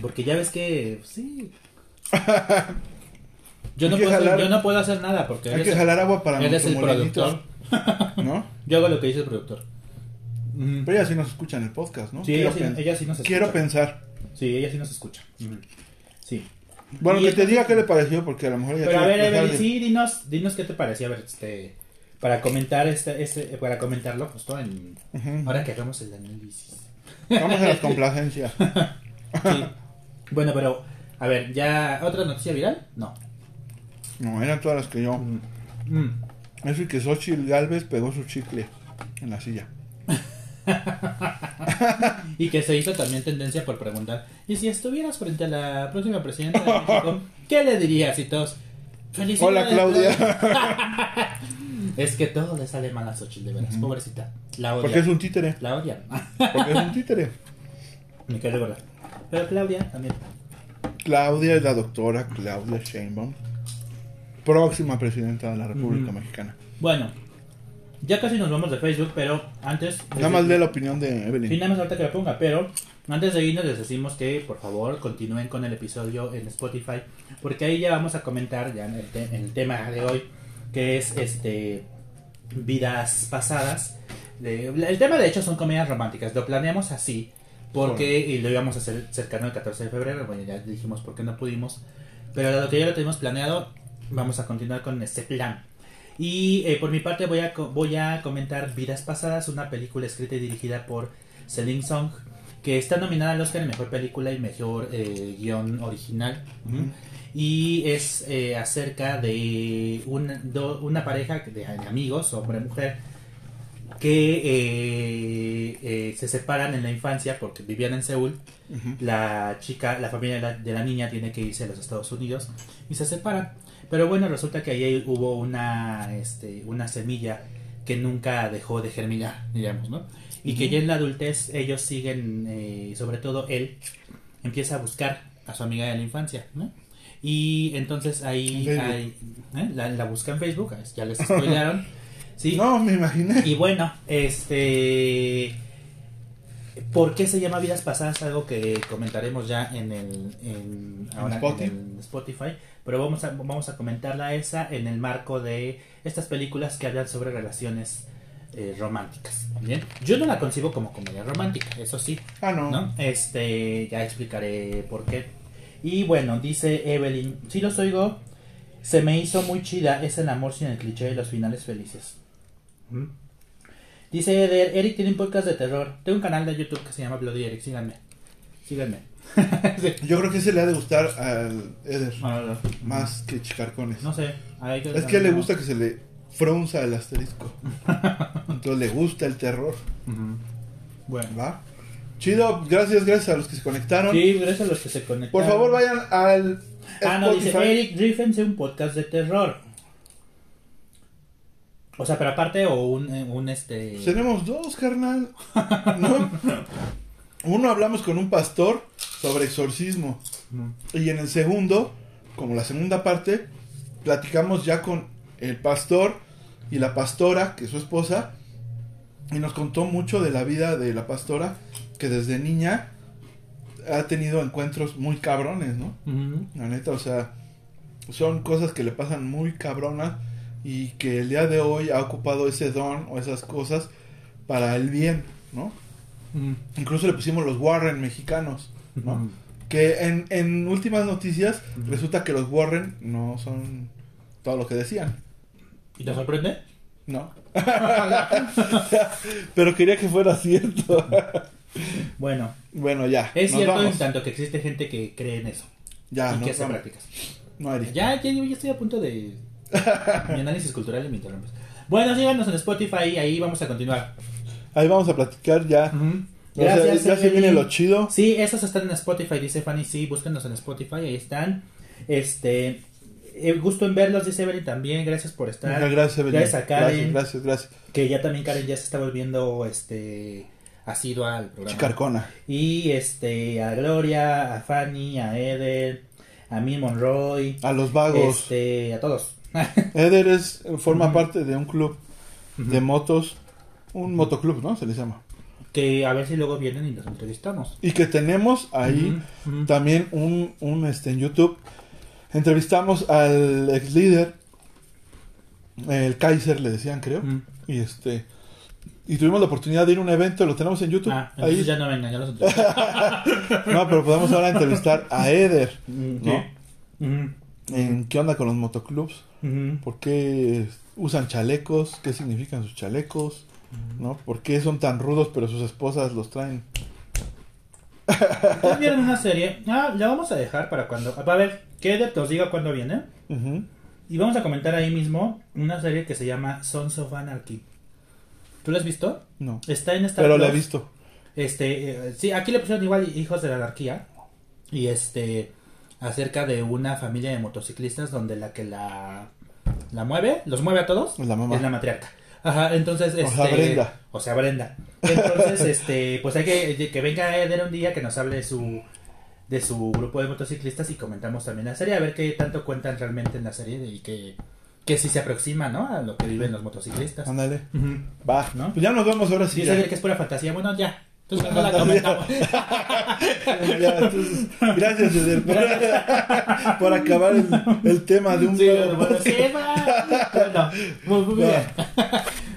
Porque ya ves que sí. [laughs] Yo no, puedo, jalar- yo no puedo hacer nada porque Hay que jalar agua para eres nuestro el productor. ¿no? [laughs] Yo hago lo que dice el productor. Pero ella sí nos escucha en el podcast, ¿no? Sí, ella sí, pen- ella sí nos escucha. quiero pensar. Sí, ella sí nos escucha. Sí. Bueno, Y que te diga qué le pareció, porque a lo mejor ella Pero a ver, Evelyn, de- sí, dinos, dinos qué te pareció, a ver, este, para comentar este, este, para comentarlo justo en, ahora que hagamos el análisis. Vamos a las [laughs] complacencias. Sí. bueno, pero, a ver, ¿ya otra noticia viral? No. No, eran todas las que yo. Mm. Eso y que Xochitl Galvez pegó su chicle en la silla. [laughs] [laughs] Y que se hizo también tendencia por preguntar, ¿y si estuvieras frente a la próxima presidenta de México, [laughs] qué le dirías? Y todos, Hola, "Felicidades, Claudia. [laughs] es que todo le sale mal a Xochitl, de veras, pobrecita. La Porque es un títere. La odian. Porque es un títere. Me quedé gorda. Pero Claudia también. Claudia es la doctora Claudia Sheinbaum. Próxima presidenta de la República. Mexicana. Bueno, ya casi nos vamos de Facebook, pero antes. Nada más lee la opinión de Sí, Evelyn. nada más ahorita que la ponga, pero antes de irnos les decimos que por favor continúen con el episodio en Spotify, porque ahí ya vamos a comentar ya en el, te- en el tema de hoy, que es este vidas pasadas. De- el tema de hecho son comedias románticas, lo planeamos así, porque y lo íbamos a hacer cercano al 14 de febrero, bueno ya dijimos por qué no pudimos, pero dado que ya lo tenemos planeado, vamos a continuar con este plan. Y eh, por mi parte voy a, voy a comentar Vidas Pasadas, una película escrita y dirigida por Celine Song, que está nominada al Oscar en Mejor Película y Mejor eh, Guión Original. Y es eh, acerca de una, do- una pareja de, de amigos, hombre y mujer, que eh, eh, se separan en la infancia porque vivían en Seúl. La chica, la familia de la, de la niña tiene que irse a los Estados Unidos y se separan. Pero bueno, resulta que ahí hubo una, este, una semilla que nunca dejó de germinar, digamos, ¿no? Y que ya en la adultez ellos siguen, eh, sobre todo él, empieza a buscar a su amiga de la infancia, ¿no? Y entonces ahí, En ahí, ¿eh? la, la busca en Facebook, ya les spoilearon. [laughs] ¿sí? No, me imaginé. Y bueno, este. ¿Por qué se llama Vidas Pasadas? Algo que comentaremos ya en el, en, ahora en el Spotify. Pero vamos a, vamos a comentarla esa en el marco de estas películas que hablan sobre relaciones eh, románticas. Bien, yo no la concibo como comedia romántica, eso sí. Ah, no. ¿no? Este, ya explicaré por qué. Y bueno, dice Evelyn, si los oigo, se me hizo muy chida, es el amor sin el cliché de los finales felices. ¿Mm? Dice Eder, Eric tiene un podcast de terror. Tengo un canal de YouTube que se llama Bloody Eric, síganme. Síganme. [laughs] Sí. Yo creo que ese le ha de gustar al Eder. Más que chicarcones. No sé. Es que le gusta que se le frunza el asterisco. [laughs] Entonces le gusta el terror. Ujú. Bueno. ¿Va? Chido, gracias, gracias a los que se conectaron. Sí, gracias a los que se conectaron. Por favor, vayan al Ah, no, dice. Eric Riffense un podcast de terror. O sea, pero aparte o un, un este... Tenemos dos, carnal. [laughs] ¿No? Uno hablamos con un pastor sobre exorcismo. Y en el segundo, como la segunda parte, platicamos ya con el pastor y la pastora, que es su esposa, y nos contó mucho de la vida de la pastora, que desde niña ha tenido encuentros muy cabrones, ¿no? Ujú. La neta, o sea, son cosas que le pasan muy cabronas y que el día de hoy ha ocupado ese don o esas cosas para el bien, ¿no? Ujú. Incluso le pusimos los Warren mexicanos, ¿no? Que en, en últimas noticias resulta que los Warren no son todo lo que decían. ¿Y te sorprende? No. [laughs] Pero quería que fuera cierto. [laughs] Bueno, bueno, ya. es nos cierto vamos. en tanto que existe gente que cree en eso Ya, y que hace prácticas. No. Ya, ya, ya estoy a punto de [laughs] mi análisis cultural y me interrumpes. Bueno, síganos en Spotify, ahí vamos a continuar. Ahí vamos a platicar ya. O sea, Gracias, ya se viene lo chido. Sí, esos están en Spotify, dice Fanny. Sí, búsquenos en Spotify, ahí están. Este, eh, gusto en verlos, dice Evelyn también. Gracias por estar. Muchas gracias, Evelyn. Gracias a Karen. Gracias, gracias, gracias. Que ya también Karen ya se está volviendo este asidua al programa. Chicarcona. Y este, a Gloria, a Fanny, a Eder, a Mil Monroy, A los vagos. este, a todos. [laughs] Eder es, forma parte de un club de motos. Un motoclub, ¿no? Se les llama. que a ver si luego vienen y nos entrevistamos. Y que tenemos ahí también un, un este en YouTube. Entrevistamos al ex líder, el Kaiser le decían, creo. Y este y tuvimos la oportunidad de ir a un evento, lo tenemos en YouTube. Ah, entonces ahí. ya no vengan, ya los. [laughs] No, pero podemos ahora entrevistar a Eder, ¿no? Ujú, En qué onda con los motoclubs, por qué usan chalecos, qué significan sus chalecos, ¿no? ¿Por qué son tan rudos pero sus esposas los traen? Ustedes vieron una serie. Ah, la vamos a dejar para cuando. A ver, que nos diga cuándo viene. Ujú. Y vamos a comentar ahí mismo una serie que se llama Sons of Anarchy. ¿Tú la has visto? No. Está en Star Pero la he visto. Este, eh, sí, aquí le pusieron igual Hijos de la Anarquía. Y este, acerca de una familia de motociclistas donde la que la, la mueve, los mueve a todos, Es la mamá. es la matriarca. Ajá, entonces, este. sea, Brenda. O sea, Brenda. Entonces, [laughs] este, pues hay que, que venga Eder un día que nos hable de su, de su grupo de motociclistas y comentamos también la serie, a ver qué tanto cuentan realmente en la serie y que, que si se aproxima, ¿no? A lo que viven los motociclistas. Ándale. Va. ¿No? Pues ya nos vemos ahora sí. Dice que es pura fantasía. Bueno, ya. Entonces [laughs] no la comentamos. Ya, entonces, gracias, Eder, por, [laughs] por acabar el, el tema de un Sí, bueno, sí, va. Bueno, muy, muy Va. bien. [laughs]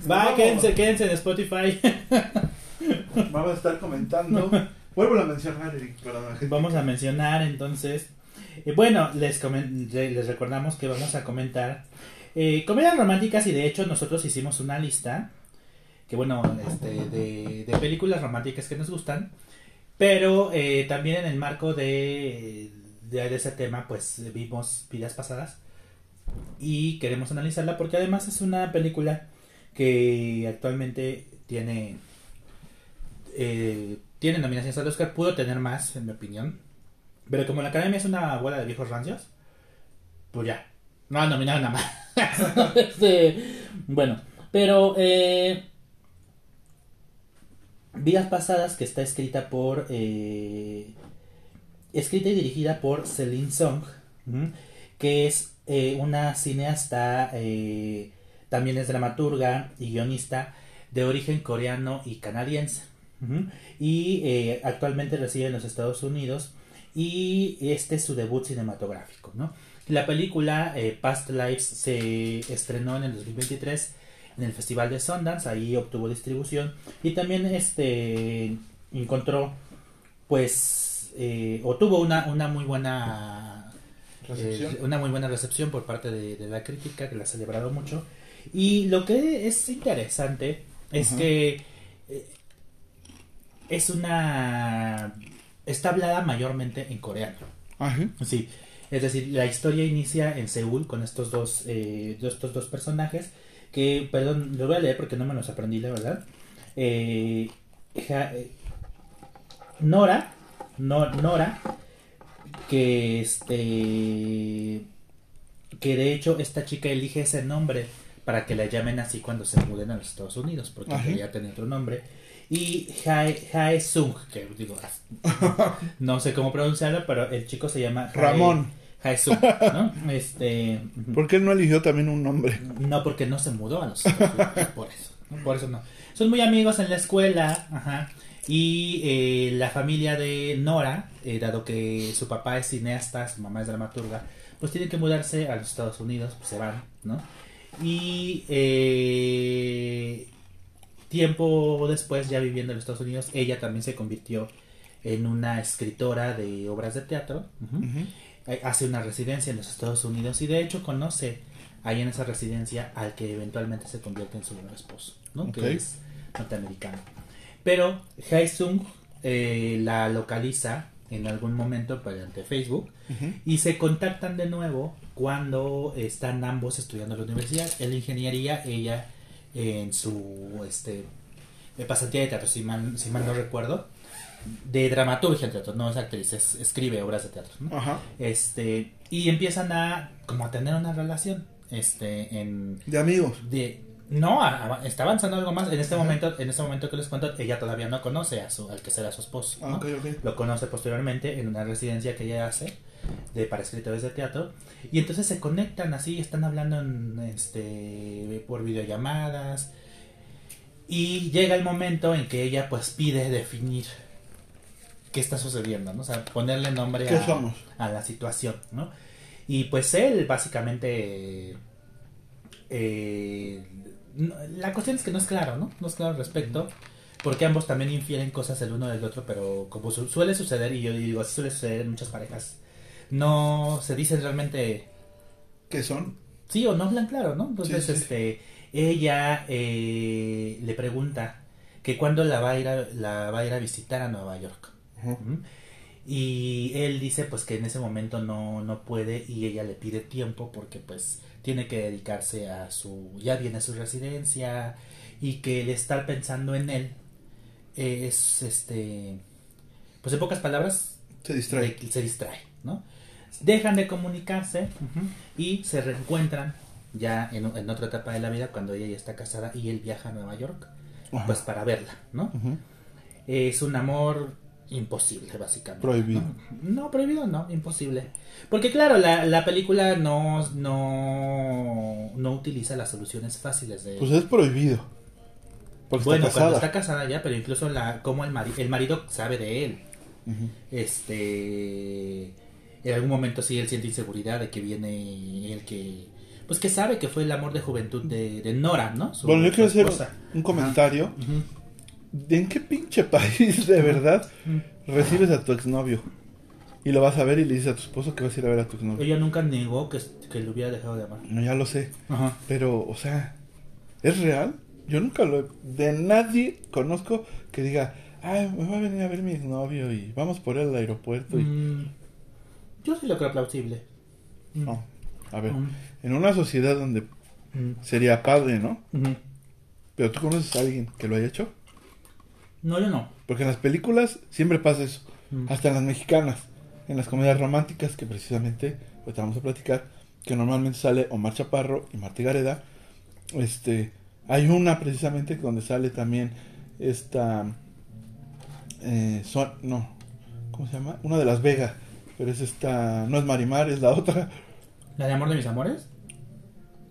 Va, Vamos. quédense, quédense en Spotify. [laughs] Vamos a estar comentando. Vuelvo a mencionar, Eric, perdón. la gente. Vamos a mencionar entonces. eh, bueno, les, comen- les recordamos que vamos a comentar eh, comedias románticas y de hecho nosotros hicimos una lista que bueno, este, de, de películas románticas que nos gustan, pero eh, también en el marco de, de, de ese tema pues vimos vidas pasadas y queremos analizarla porque además es una película que actualmente tiene eh, tiene nominaciones al Oscar, pudo tener más, en mi opinión. Pero como la academia es una bola de viejos rancios, pues ya, no han nominado nada más. [laughs] Bueno, pero eh, Vidas Pasadas, que está escrita por. eh, escrita y dirigida por Celine Song. Que es eh, una cineasta, eh, también es dramaturga y guionista de origen coreano y canadiense. Y eh, actualmente reside en los Estados Unidos y este es su debut cinematográfico, ¿no? La película Past Lives se estrenó en el 2023 en el Festival de Sundance, ahí obtuvo distribución y también este encontró pues eh, o tuvo una, una muy buena. Eh, una muy buena recepción por parte de, de la crítica que la ha celebrado mucho y lo que es interesante es que eh, es una está hablada mayormente en coreano. Sí, es decir, la historia inicia en Seúl con estos dos, eh, estos dos personajes que, perdón, lo voy a leer porque no me los aprendí, la verdad. Eh, ja- Nora, No- Nora, que este, que de hecho esta chica elige ese nombre para que la llamen así cuando se muden a los Estados Unidos, porque Ajá. ya tenía otro nombre. Y Hae, Hae Sung, que digo, [laughs] no sé cómo pronunciarlo, pero el chico se llama Ramón. Hae Sung, ¿no? [laughs] Este. ¿Por qué no eligió también un nombre? No, porque no se mudó a los Estados Unidos, por eso. ¿no? Por eso no. Son muy amigos en la escuela, ajá. Y eh, la familia de Nora, eh, dado que su papá es cineasta, su mamá es dramaturga, pues tienen que mudarse a los Estados Unidos, pues se van, ¿no? Y eh, tiempo después, ya viviendo en los Estados Unidos, ella también se convirtió en una escritora de obras de teatro. eh, hace una residencia en los Estados Unidos y de hecho conoce ahí en esa residencia al que eventualmente se convierte en su nuevo esposo, ¿no? Que es norteamericano. Pero Haesung eh, la localiza en algún momento mediante Facebook Ujú. y se contactan de nuevo cuando están ambos estudiando en la universidad. Él ingeniería, ella en su este pasantía de teatro, si mal, si mal no recuerdo, de dramaturgia en teatro, no es actriz, es- escribe obras de teatro. ¿no? Ajá. Este, y empiezan a como a tener una relación este en De amigos. de no está avanzando algo más. En este momento en este momento que les cuento ella todavía no conoce a su al que será su esposo Ah, lo conoce posteriormente en una residencia que ella hace de para escritores de teatro. Y entonces se conectan así están hablando en, este por videollamadas. Y llega el momento en que ella pues pide definir qué está sucediendo no o sea ponerle nombre ¿Qué a, la situación no y pues él básicamente eh, la cuestión es que no es claro no no es claro al respecto porque ambos también infieren cosas el uno del otro, pero como su- suele suceder, y yo digo, así suele suceder en muchas parejas, no se dicen realmente ¿Qué son? sí o no hablan claro, ¿no? Entonces, Sí, sí. este, ella eh, le pregunta que cuándo la va a ir a, la va a ir a visitar a Nueva York. Y él dice pues que en ese momento no, no puede y ella le pide tiempo porque pues tiene que dedicarse a su, ya viene a su residencia y que el estar pensando en él es este, pues en pocas palabras Se distrae. de- se distrae, ¿no? Dejan de comunicarse y se reencuentran ya en, en otra etapa de la vida cuando ella ya está casada y él viaja a Nueva York pues para verla, ¿no? Es un amor imposible, básicamente. Prohibido. No, No, prohibido no, imposible. Porque claro, la, la película no, no, no utiliza las soluciones fáciles de... Pues es prohibido. Porque bueno, está cuando está casada ya, pero incluso la, como el, mari- el marido sabe de él. Este... En algún momento sí él siente inseguridad de que viene el que... Pues que sabe que fue el amor de juventud de, de Nora, ¿no? Su- Bueno, yo quiero hacer un comentario. ¿De ¿En qué pinche país de verdad recibes a tu exnovio? Y lo vas a ver y le dices a tu esposo que vas a ir a ver a tu exnovio. Ella nunca negó que, que lo hubiera dejado de amar. No, ya lo sé. Ajá. Pero, o sea, ¿es real? Yo nunca lo he... De nadie conozco que diga, ay, me va a venir a ver mi exnovio y vamos por él al aeropuerto. Y... Mm, yo sí lo creo plausible. Mm. No, a ver, Mm. en una sociedad donde Mm. sería padre, ¿no? Pero tú conoces a alguien que lo haya hecho. No, yo no. Porque en las películas siempre pasa eso. Mm. Hasta en las mexicanas. En las comedias románticas que precisamente, ahorita vamos a platicar, que normalmente sale Omar Chaparro y Martí Gareda. Este, hay una precisamente donde sale también esta... Eh, Son- no, ¿cómo se llama? Una de Las Vegas. Pero es esta... No es Marimar, es la otra. ¿La de amor de mis amores?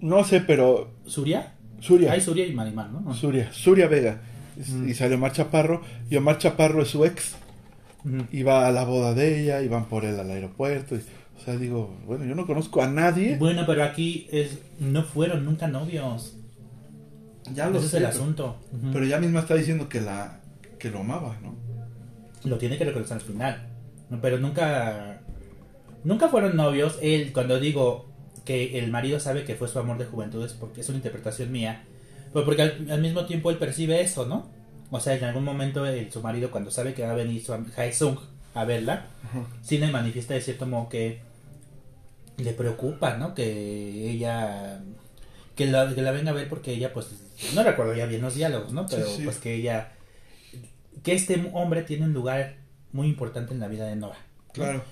No sé, pero... ¿Suria? Suria. Hay Suria y Marimar, ¿no? Suria, Suria Vega. Mm. Y sale Omar Chaparro. Y Omar Chaparro es su ex. Ujú. Y va a la boda de ella. Y van por él al aeropuerto. y- o sea, digo, bueno, yo no conozco a nadie. Bueno, pero aquí es, no fueron nunca novios. ya Ese es el asunto. Ujú. Pero ella misma está diciendo que la que lo amaba, ¿no? Lo tiene que reconocer al final. No, Pero nunca. Nunca fueron novios. Él, cuando digo que el marido sabe que fue su amor de juventud, es porque es una interpretación mía. Pero porque al, al mismo tiempo él percibe eso, ¿no? O sea, en algún momento el- su marido, cuando sabe que va a venir su Haesung a verla, sí le manifiesta de cierto modo que le preocupa, ¿no? Que ella. Que la, que la venga a ver porque ella, pues. No recuerdo ya bien los diálogos, ¿no? Pero Sí, sí. pues que ella. Que este hombre tiene un lugar muy importante en la vida de Nora. ¿no? Claro.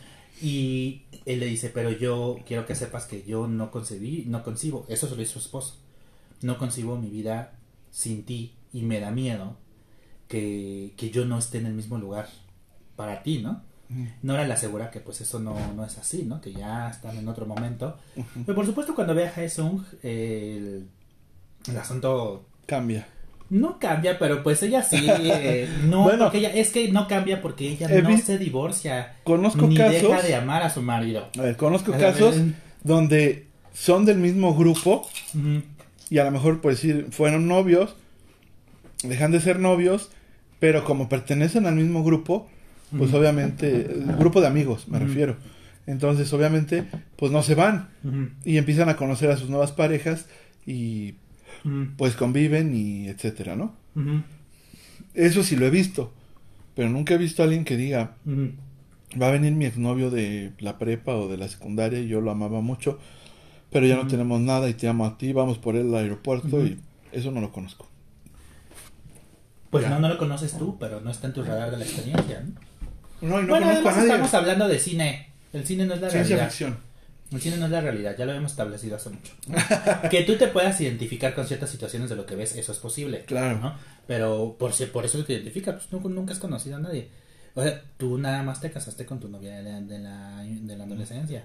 Y él le dice, pero yo quiero que sepas que yo no concebí, no concibo, eso se lo dice su esposo, no concibo mi vida sin ti y me da miedo que, que yo no esté en el mismo lugar para ti, ¿no? Nora le asegura que pues eso no, no es así, ¿no? Que ya están en otro momento. Pero por supuesto cuando ve a Haesung, el, el asunto Cambia. no cambia, pero pues ella sí, eh, [laughs] no, Bueno. porque ella, es que no cambia porque ella no vi- se divorcia. Conozco ni casos. deja de amar a su marido. A ver, conozco A ver, casos donde son del mismo grupo. Y a lo mejor pues sí fueron novios, dejan de ser novios, pero como pertenecen al mismo grupo, pues obviamente, el grupo de amigos me refiero, Entonces, obviamente, pues no se van. Y empiezan a conocer a sus nuevas parejas y pues conviven y etcétera, ¿no? Eso sí lo he visto, pero nunca he visto a alguien que diga, va a venir mi exnovio de la prepa o de la secundaria y yo lo amaba mucho, pero ya no tenemos nada y te amo a ti, vamos por al aeropuerto y eso no lo conozco. Pues Ya. no, no lo conoces tú, pero no está en tu radar de la experiencia, ¿no? No, y no bueno, conozco a nadie. estamos hablando de cine. El cine no es la Ciencia realidad. ficción. El cine no es la realidad, ya lo hemos establecido hace mucho. [laughs] que tú te puedas identificar con ciertas situaciones de lo que ves, eso es posible. Claro. ¿no? Pero por, si- por eso te identificas, pues nunca, nunca has conocido a nadie. O sea, tú nada más te casaste con tu novia de la, de la, de la adolescencia.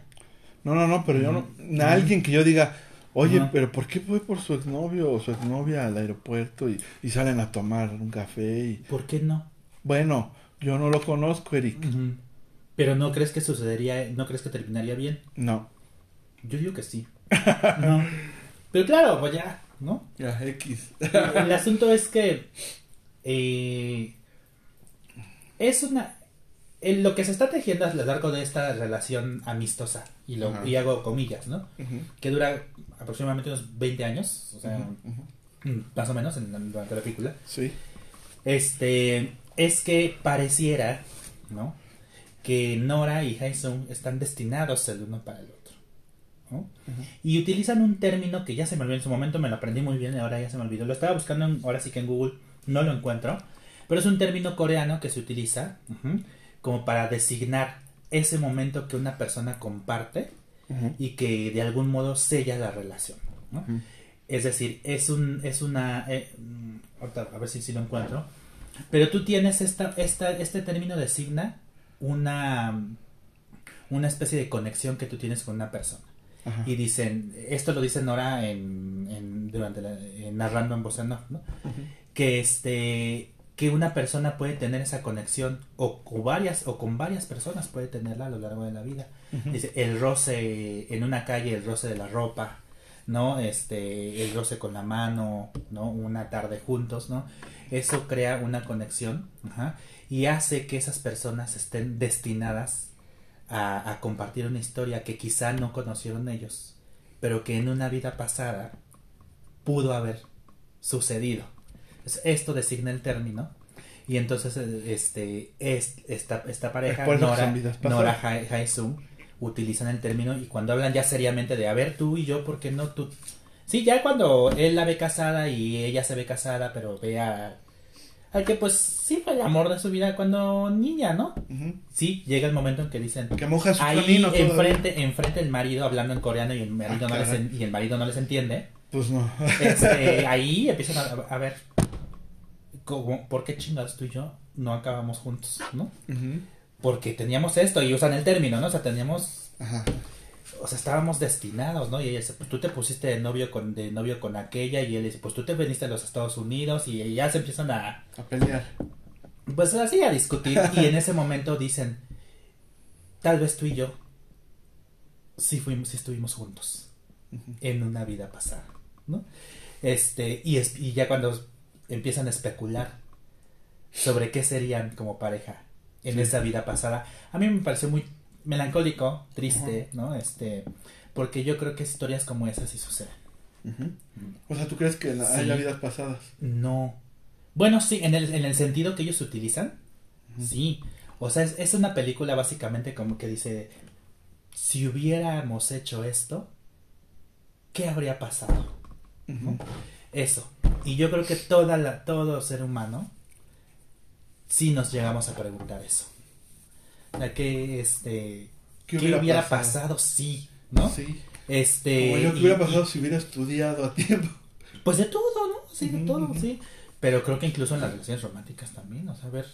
No, no, no, pero yo no. Alguien que yo diga, oye, pero ¿por qué fue por su exnovio o su exnovia al aeropuerto y, y salen a tomar un café? y ¿Por qué no? Bueno, yo no lo conozco, Eric. Pero no crees que sucedería, no crees que terminaría bien. No. Yo digo que sí. [laughs] No. Pero claro, pues ya, ¿no? Ya, X. El asunto es que eh, es una en lo que se está tejiendo a lo largo de esta relación amistosa y lo y hago comillas, ¿no? Ujú, Que dura aproximadamente unos 20 años, o sea, mm, más o menos en, durante la película. Sí. Este es que pareciera, ¿no? Que Nora y Haesung están destinados el uno para el otro. ¿no? Y utilizan un término que ya se me olvidó en su momento, me lo aprendí muy bien y ahora ya se me olvidó. Lo estaba buscando en- ahora sí que en Google, no lo encuentro. Pero es un término coreano que se utiliza ujú, como para designar ese momento que una persona comparte y que de algún modo sella la relación. Es decir, es un, es una, eh, mm, a ver si, si lo encuentro. Pero tú tienes esta, esta, este término designa una, una especie de conexión que tú tienes con una persona. Ajá. Y dicen, esto lo dice Nora en, en- durante la- en narrando en voz en off, ¿no? Que este que una persona puede tener esa conexión o con varias o con varias personas puede tenerla a lo largo de la vida. Dice el roce en una calle, el roce de la ropa, ¿no? Este, el roce con la mano, ¿no? Una tarde juntos, ¿no? Eso crea una conexión ajá, y hace que esas personas estén destinadas a, a compartir una historia que quizá no conocieron ellos, pero que en una vida pasada pudo haber sucedido. Entonces, esto designa el término y entonces eh, este es, esta, esta pareja que Nora. Nora Haesung utilizan el término y cuando hablan ya seriamente de a ver tú y yo, ¿por qué no tú? Sí, ya cuando él la ve casada y ella se ve casada, pero ve a, al que pues sí fue el amor de su vida cuando niña, ¿no? Ujú. Sí, llega el momento en que dicen Que moja su ahí enfrente, enfrente el marido hablando en coreano y el marido, Ah, no, les, en- y el marido no les entiende. Pues no. Este, [laughs] ahí empiezan a, a ver cómo, por qué chingados tú y yo no acabamos juntos, ¿no? Porque teníamos esto y usan el término, ¿no? O sea, teníamos, Ajá. o sea, estábamos destinados, ¿no? Y ella dice, pues tú te pusiste de novio con, de novio con aquella y él dice, pues tú te veniste a los Estados Unidos y ya se empiezan a, A pelear. pues así a discutir [laughs] y en ese momento dicen, tal vez tú y yo sí fuimos, sí estuvimos juntos en una vida pasada, ¿no? Este, y, es- y ya cuando empiezan a especular sobre qué serían como pareja en Sí. esa vida pasada, a mí me pareció muy melancólico, triste, ¿no? Este, porque yo creo que historias como esas sí suceden. O sea, ¿tú crees que la- Sí. haya vidas pasadas? No. Bueno, sí, en el, en el sentido que ellos utilizan, sí. O sea, es, es una película básicamente como que dice, si hubiéramos hecho esto, ¿qué habría pasado? Eso. Y yo creo que toda la, todo ser humano, sí nos llegamos a preguntar eso. Sea, que, este, ¿qué, hubiera, pasado? Sí, ¿no? Sí. Este, Como yo, ¿qué y- hubiera y- pasado si hubiera estudiado a tiempo? Pues de todo, ¿no? Sí, de todo, sí. Pero creo que incluso en las relaciones románticas también, o sea, a ver.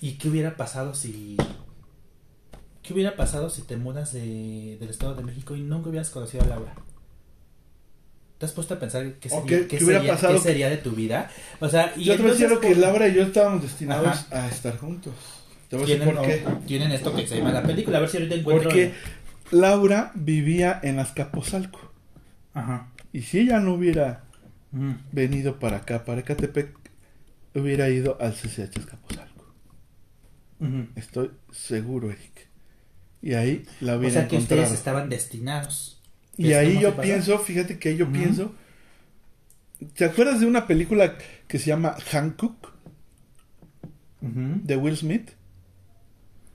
¿Y qué hubiera pasado si. ¿Qué hubiera pasado si te mudas de, del Estado de México y nunca hubieras conocido a Laura? ¿Te has puesto a pensar qué ¿O sería, qué- qué qué hubiera sería- pasado qué que- sería de tu vida? O sea, y Yo te lo que ¿por- Laura y yo estábamos destinados Ajá. a estar juntos. Te voy a decir tienen, por qué. o- tienen esto que se llama la película, a ver si ahorita encuentro. Porque Laura vivía en Azcapotzalco. Ajá. Y si ella no hubiera Ujú. venido para acá, para Ecatepec, hubiera ido al CCH Azcapotzalco. Estoy seguro, Eric. Y ahí la O hubiera sea que encontrado. ustedes estaban destinados. Y ¿Esto ahí yo pienso, fíjate que ahí yo pienso. ¿Te acuerdas de una película que se llama Hancock Ujú. de Will Smith?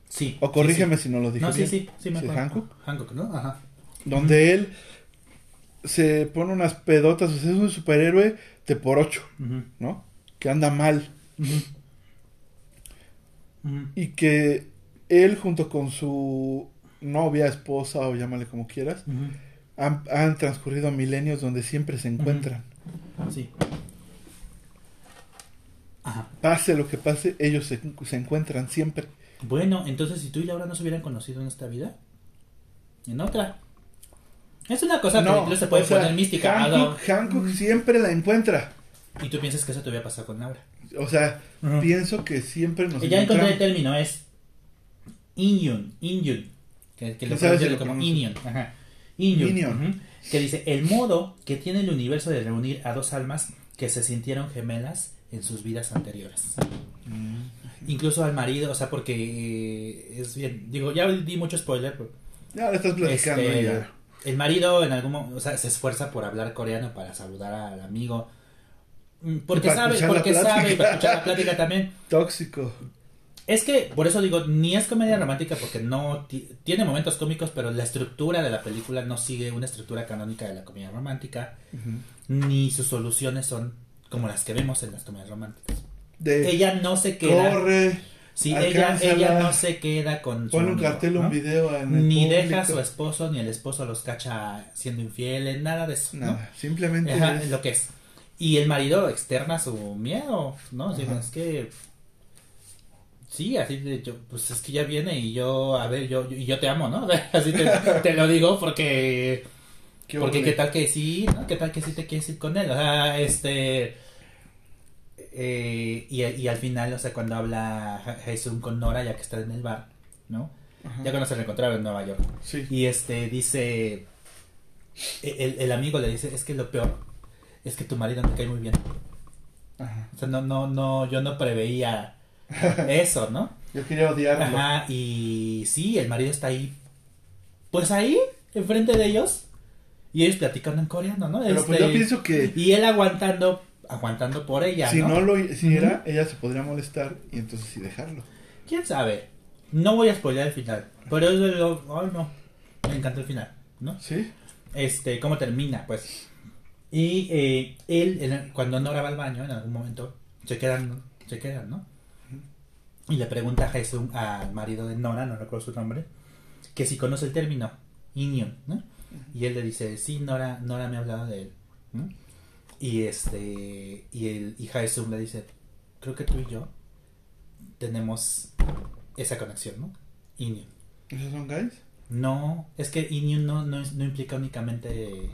Sí. O corrígeme sí, si no lo dije No, sí, bien. sí, sí, me acuerdo. Hancock. Hancock, ¿no? Ajá. Donde él se pone unas pedotas, o sea, es un superhéroe de por ocho. ¿no? Que anda mal. Y que él junto con su novia, esposa o llámale como quieras. Han, han transcurrido milenios donde siempre se encuentran. Sí. Ajá. Pase lo que pase, ellos se, se encuentran siempre. Bueno, entonces si tú y Laura no se hubieran conocido en esta vida, en otra. Es una cosa que incluso se puede sea, poner mística. Hancock, Hancock siempre la encuentra. Y tú piensas que eso te hubiera pasado con Laura. O sea, pienso que siempre nos ya encontré el término, es Inyun, Inyun, que, que lo ¿Sabes si pronuncian lo como? Inyun, ajá. Que dice, el modo que tiene el universo de reunir a dos almas que se sintieron gemelas en sus vidas anteriores. Mm. Incluso al marido, o sea, porque eh, es bien, digo, ya di mucho spoiler, pero Ya le estás platicando. este, ya. el marido en algún momento, o sea, se esfuerza por hablar coreano para saludar al amigo. Mm, Porque sabe, porque sabe, para escuchar la plática también. [laughs] Tóxico. Es que, por eso digo, ni es comedia romántica porque no ti- tiene momentos cómicos, pero la estructura de la película no sigue una estructura canónica de la comedia romántica, ni sus soluciones son como las que vemos en las comedias románticas. De Ella no se queda, corre, sí, ella, ella no se queda con su pone un cartel, ¿no? un video en el Ni público. deja a su esposo, ni el esposo los cacha siendo infieles, nada de eso, ¿no? Nada, simplemente Ajá, es- lo que es. Y el marido externa su miedo, ¿no? Es que. Sí, así de yo, pues es que ya viene y yo, a ver, yo, yo- y yo te amo, ¿no? [laughs] Así te, te lo digo porque. qué porque qué tal que sí, ¿no? ¿Qué tal que sí te quieres ir con él? O sea, este. eh, y, y al final, o sea, cuando habla Ja- Jason con Nora, ya que está en el bar, ¿no? Ajá. Ya cuando se reencontraron en Nueva York. Sí. Y este dice, el, el amigo le dice, es que lo peor es que tu marido me cae muy bien. Ajá. O sea, no, no, no, yo no preveía [laughs] eso, ¿no? Yo quería odiarlo. Ajá, y sí, el marido está ahí, pues ahí, enfrente de ellos, y ellos platicando en coreano, ¿no? Pero pues Este, yo pienso que Y él aguantando, aguantando por ella, si ¿no? no lo si Ujú. era, ella se podría molestar y entonces sí dejarlo. ¿Quién sabe? No voy a spoiler el final, pero es de lo, ay no, me encanta el final, ¿no? ¿Sí? este, cómo termina, pues. Y eh, él, cuando Nora va al baño, en algún momento, se quedan, se quedan, ¿no? Y le pregunta a Jesús, al marido de Nora, no recuerdo su nombre, que si conoce el término, Inyon, ¿no? Y él le dice, sí, Nora, Nora me ha hablado de él. ¿no? Y este, y el, y Jesús le dice, creo que tú y yo tenemos esa conexión, ¿no? Inyon. ¿Esos son guys? No, es que Inyun no, no, no implica únicamente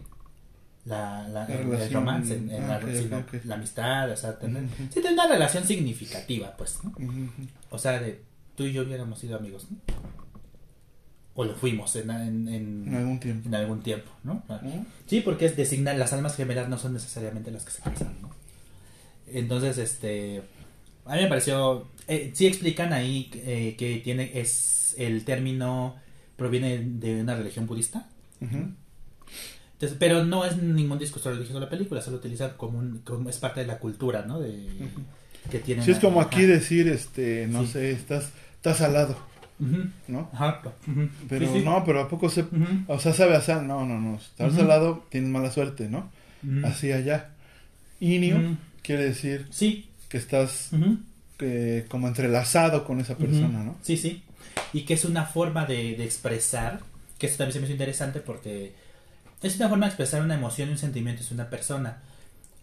la, la- La el, romance, en- en Ah, la, ok, sino la amistad, o sea, tener, Ujú. sí, tener una relación significativa, pues, ¿no? O sea, de tú y yo hubiéramos sido amigos, ¿no? O lo fuimos en, en, en- En algún tiempo. en algún tiempo, ¿no? ¿No? Sí, porque es designar, las almas gemelas no son necesariamente las que se casan, ¿no? Entonces, este, a mí me pareció, eh, sí explican ahí eh, que tiene, es, el término proviene de una religión budista, entonces, pero no es ningún discurso religioso de la película, solo utiliza como, un, como es parte de la cultura, ¿no? De. Que tienen. Sí, es como aquí decir, este, no Sí. sé, estás, estás al lado, ¿no? Ajá. Pero Sí, sí. no, pero ¿a poco se... O sea, sabe a sal, no, no, no. Estás Ujú. al lado, tienes mala suerte, ¿no? Así allá. Inio quiere decir Sí. que estás eh, como entrelazado con esa persona. ¿no? Sí, sí. Y que es una forma de, de expresar, que eso también se me hizo interesante porque es una forma de expresar una emoción y un sentimiento es una persona.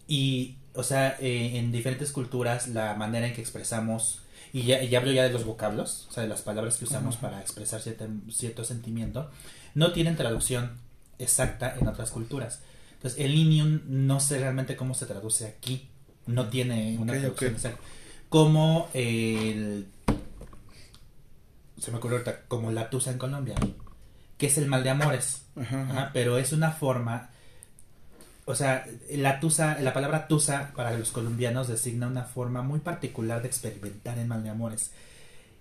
Y, o sea, eh, en diferentes culturas la manera en que expresamos, y ya, y hablo ya de los vocablos, o sea, de las palabras que usamos para expresar cierto, cierto sentimiento, no tienen traducción exacta en otras culturas. Entonces, el inium no sé realmente cómo se traduce aquí, no tiene una traducción exacta. Como el se me ocurrió ahorita, como la tusa en Colombia, que es el mal de amores. Ajá, pero es una forma, o sea, la tusa, la palabra tusa para los colombianos designa una forma muy particular de experimentar el mal de amores.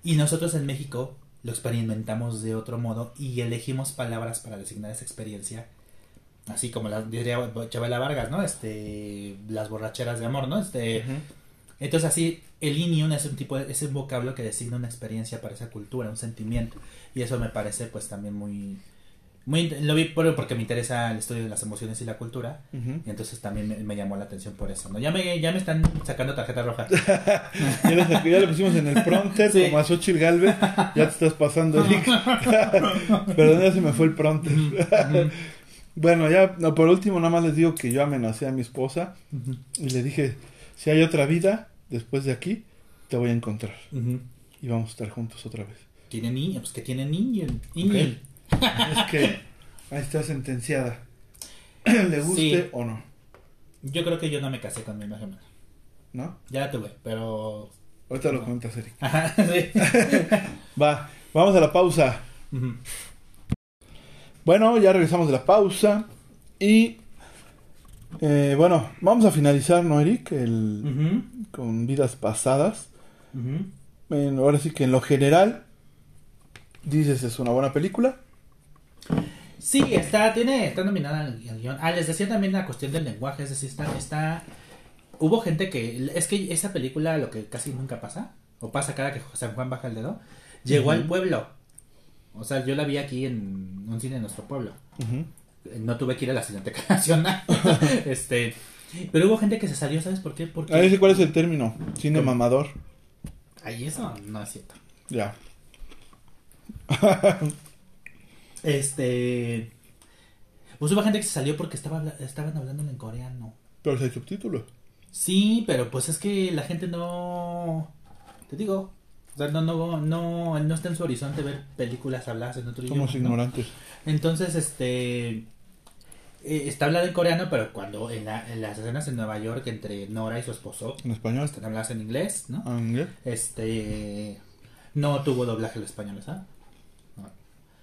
Y nosotros en México lo experimentamos de otro modo y elegimos palabras para designar esa experiencia. Así como la diría Chabela Vargas, ¿no? Este, las borracheras de amor, ¿no? Este, entonces así, el inion es un tipo, de- es un vocablo que designa una experiencia para esa cultura, un sentimiento. Y eso me parece pues también muy, muy, lo vi por- porque me interesa el estudio de las emociones y la cultura. Ujú. Y entonces también me, me llamó la atención por eso, ¿no? Ya me, ya me están sacando tarjeta roja. [laughs] Ya, lo saqué, ya lo pusimos en el prompter Sí. como a Xochitl Galvez. Ya te estás pasando, Eric. Perdón, ya se me fue el prompter. bueno, ya no, por último, nada más les digo que yo amenacé a mi esposa Ujú, y le dije: si hay otra vida después de aquí, te voy a encontrar. Y vamos a estar juntos otra vez. Tiene niño, pues que tiene niño. niño. Es que ahí está sentenciada. [clears throat] ¿Le guste Sí. o no? Yo creo que yo no me casé con mi imagen. ¿No? Ya la tuve, pero. Ahorita lo cuentas, Eric. Ajá, [laughs] sí. [laughs] Va, vamos a la pausa. Bueno, ya regresamos de la pausa. Y eh, bueno, vamos a finalizar, ¿no, Eric? El, con vidas pasadas. ahora sí que en lo general, dices es una buena película. Sí, está, tiene, está nominada al, guion. Ah, les decía también la cuestión del lenguaje, es decir, está, está, hubo gente que, es que esa película lo que casi nunca pasa, o pasa cada que San Juan baja el dedo, llegó al pueblo. O sea, yo la vi aquí en un cine de nuestro pueblo. No tuve que ir a la Cineteca [laughs] Nacional. [laughs] este, pero hubo gente que se salió, ¿sabes por qué? Porque... A ver si cuál es el término. Cine ¿Cómo? mamador. Ay, eso no es cierto. Ya. [laughs] Este, pues hubo gente que se salió porque estaba, estaban hablando en coreano. Pero si hay subtítulos. Sí, pero pues es que la gente no. Te digo. O sea, no, no, no, no está en su horizonte ver películas habladas en otro Somos idioma. ¿no? ignorantes. Entonces, este. eh, está hablado en coreano, pero cuando en, la- en las escenas en Nueva York entre Nora y su esposo En español. están habladas en inglés, ¿no? Ah, ¿ya? Este. No tuvo doblaje al español, ¿sabes?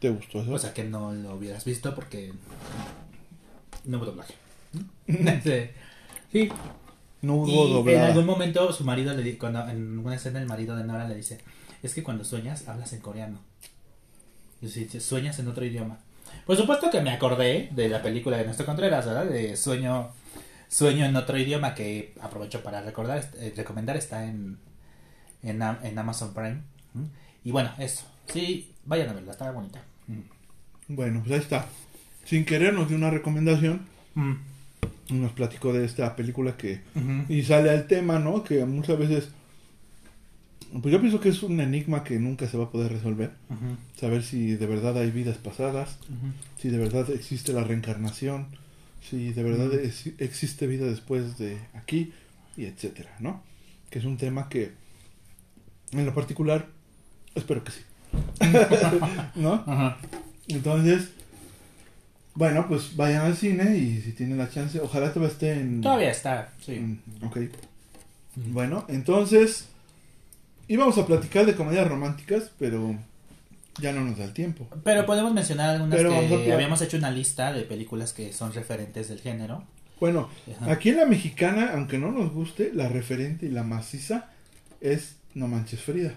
¿Te gustó eso? O sea que no lo hubieras visto porque. No hubo doblaje. Sí. [laughs] Sí, no hubo y en doblada. algún momento su marido le cuando en una escena el marido de Nora le dice, es que cuando sueñas hablas en coreano. Y sueñas en otro idioma. Por supuesto que me acordé de la película de Néstor Contreras, ¿verdad? De Sueño Sueño en otro idioma que aprovecho para recordar, eh, recomendar, está en, en, Am- en Amazon Prime. ¿Mm? Y bueno, eso. Sí, vayan a verla, está bonita. Mm. Bueno, pues ahí está. Sin querer nos dio una recomendación. Mm. y Nos platicó de esta película que... Y sale al tema, ¿no? Que muchas veces... Pues yo pienso que es un enigma que nunca se va a poder resolver. Saber si de verdad hay vidas pasadas, si de verdad existe la reencarnación, si de verdad es- existe vida después de aquí, y etcétera, ¿no? Que es un tema que, en lo particular, espero que sí. [laughs] ¿No? Ajá. Entonces, bueno, pues vayan al cine y si tienen la chance, ojalá todavía esté en... Todavía está, sí. en- ok. Bueno, entonces, íbamos a platicar de comedias románticas, pero ya no nos da el tiempo. Pero podemos mencionar algunas Pero que habíamos hecho una lista de películas que son referentes del género. Bueno, Ajá. aquí en la mexicana, aunque no nos guste, la referente y la maciza es No Manches Frida.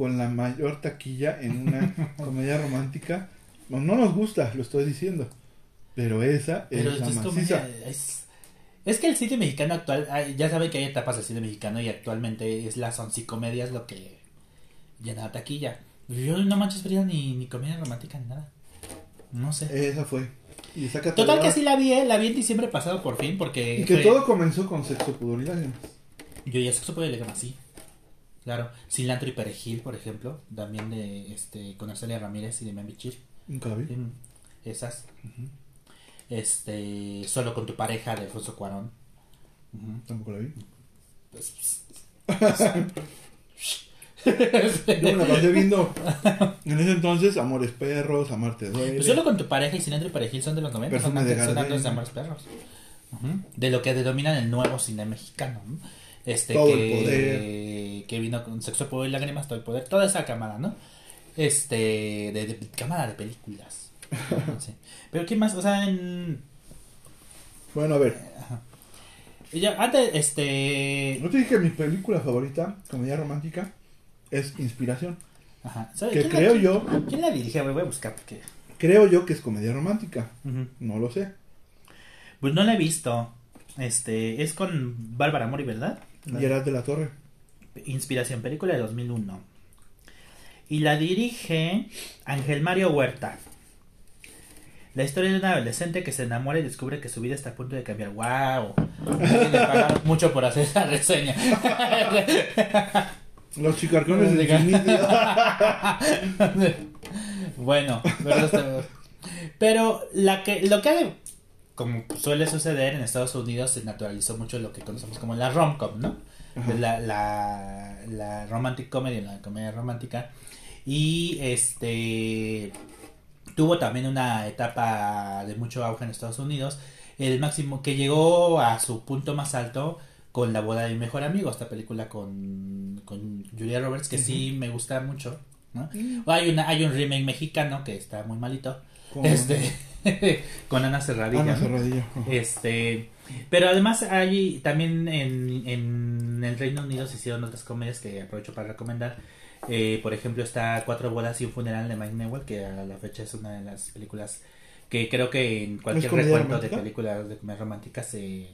Con la mayor taquilla en una [laughs] comedia romántica. No, no nos gusta, lo estoy diciendo. Pero esa Pero es la maciza. comedia, es, es que el cine mexicano actual, ay, ya saben que hay etapas del cine mexicano y actualmente es las oncicomedias lo que llena la taquilla. Yo no manches Frida ni, ni comedia romántica ni nada. No sé. Esa fue. Y Total que sí la vi, eh, la vi en diciembre pasado por fin porque... Y que fue- todo comenzó con sexo, pudor y lágrimas. Yo ya sexo puede leer sí. Claro. Cilantro y perejil, por ejemplo. También de este con Arcelia Ramírez y de. Nunca la vi. Mm, Esas. Este. Solo con tu pareja de Alfonso Cuarón. Ujú. Tampoco la vi. Pues, Yo me la pasé viendo [laughs] en ese entonces Amores Perros, Amarte Duele. Pues solo con tu pareja y Cilantro y perejil son de los 90. Son, de antes- son Gardenia. antes de Amores Perros. Ujú. De lo que denominan el nuevo cine mexicano. ¿no? Este Todo el poder. que vino con Sexo, Poder y Lágrimas, todo el poder. Toda esa cámara, ¿no? Este. De, de- cámara de películas. [laughs] Sí. Pero ¿qué más? O sea, en. Bueno, a ver. ya, antes, este. No te dije que mi película favorita, comedia romántica, es Inspiración. Ajá. ¿Sabe Que la- creo yo, ¿Quién la dirige? Voy a buscar porque... creo yo que es comedia romántica. No lo sé. Pues no la he visto. Este, es con Bárbara Mori, ¿verdad? Y era de la Torre. Inspiración, película de 2001. Y la dirige Ángel Mario Huerta. La historia de un adolescente que se enamora y descubre que su vida está a punto de cambiar. ¡Wow! Pagaron mucho por hacer esa reseña. Los chicarcones de [laughs] bueno, pero, pero la que, lo que ha de- como suele suceder en Estados Unidos se naturalizó mucho lo que conocemos como la rom-com, ¿no? La, la, la romantic comedy, la comedia romántica. Y este tuvo también una etapa de mucho auge en Estados Unidos. El máximo que llegó a su punto más alto con La boda de mi mejor amigo, esta película con, con Julia Roberts, que sí me gusta mucho. ¿no? Hay, una, hay un remake mexicano que está muy malito. Con- Este, [laughs] con Ana. Ajá. Este, pero además hay también en, en el Reino Unido se hicieron otras comedias que aprovecho para recomendar. Eh, por ejemplo, está Cuatro bodas y un funeral de Mike Newell, que a la fecha es una de las películas que creo que en cualquier recuento de películas de comedia romántica se...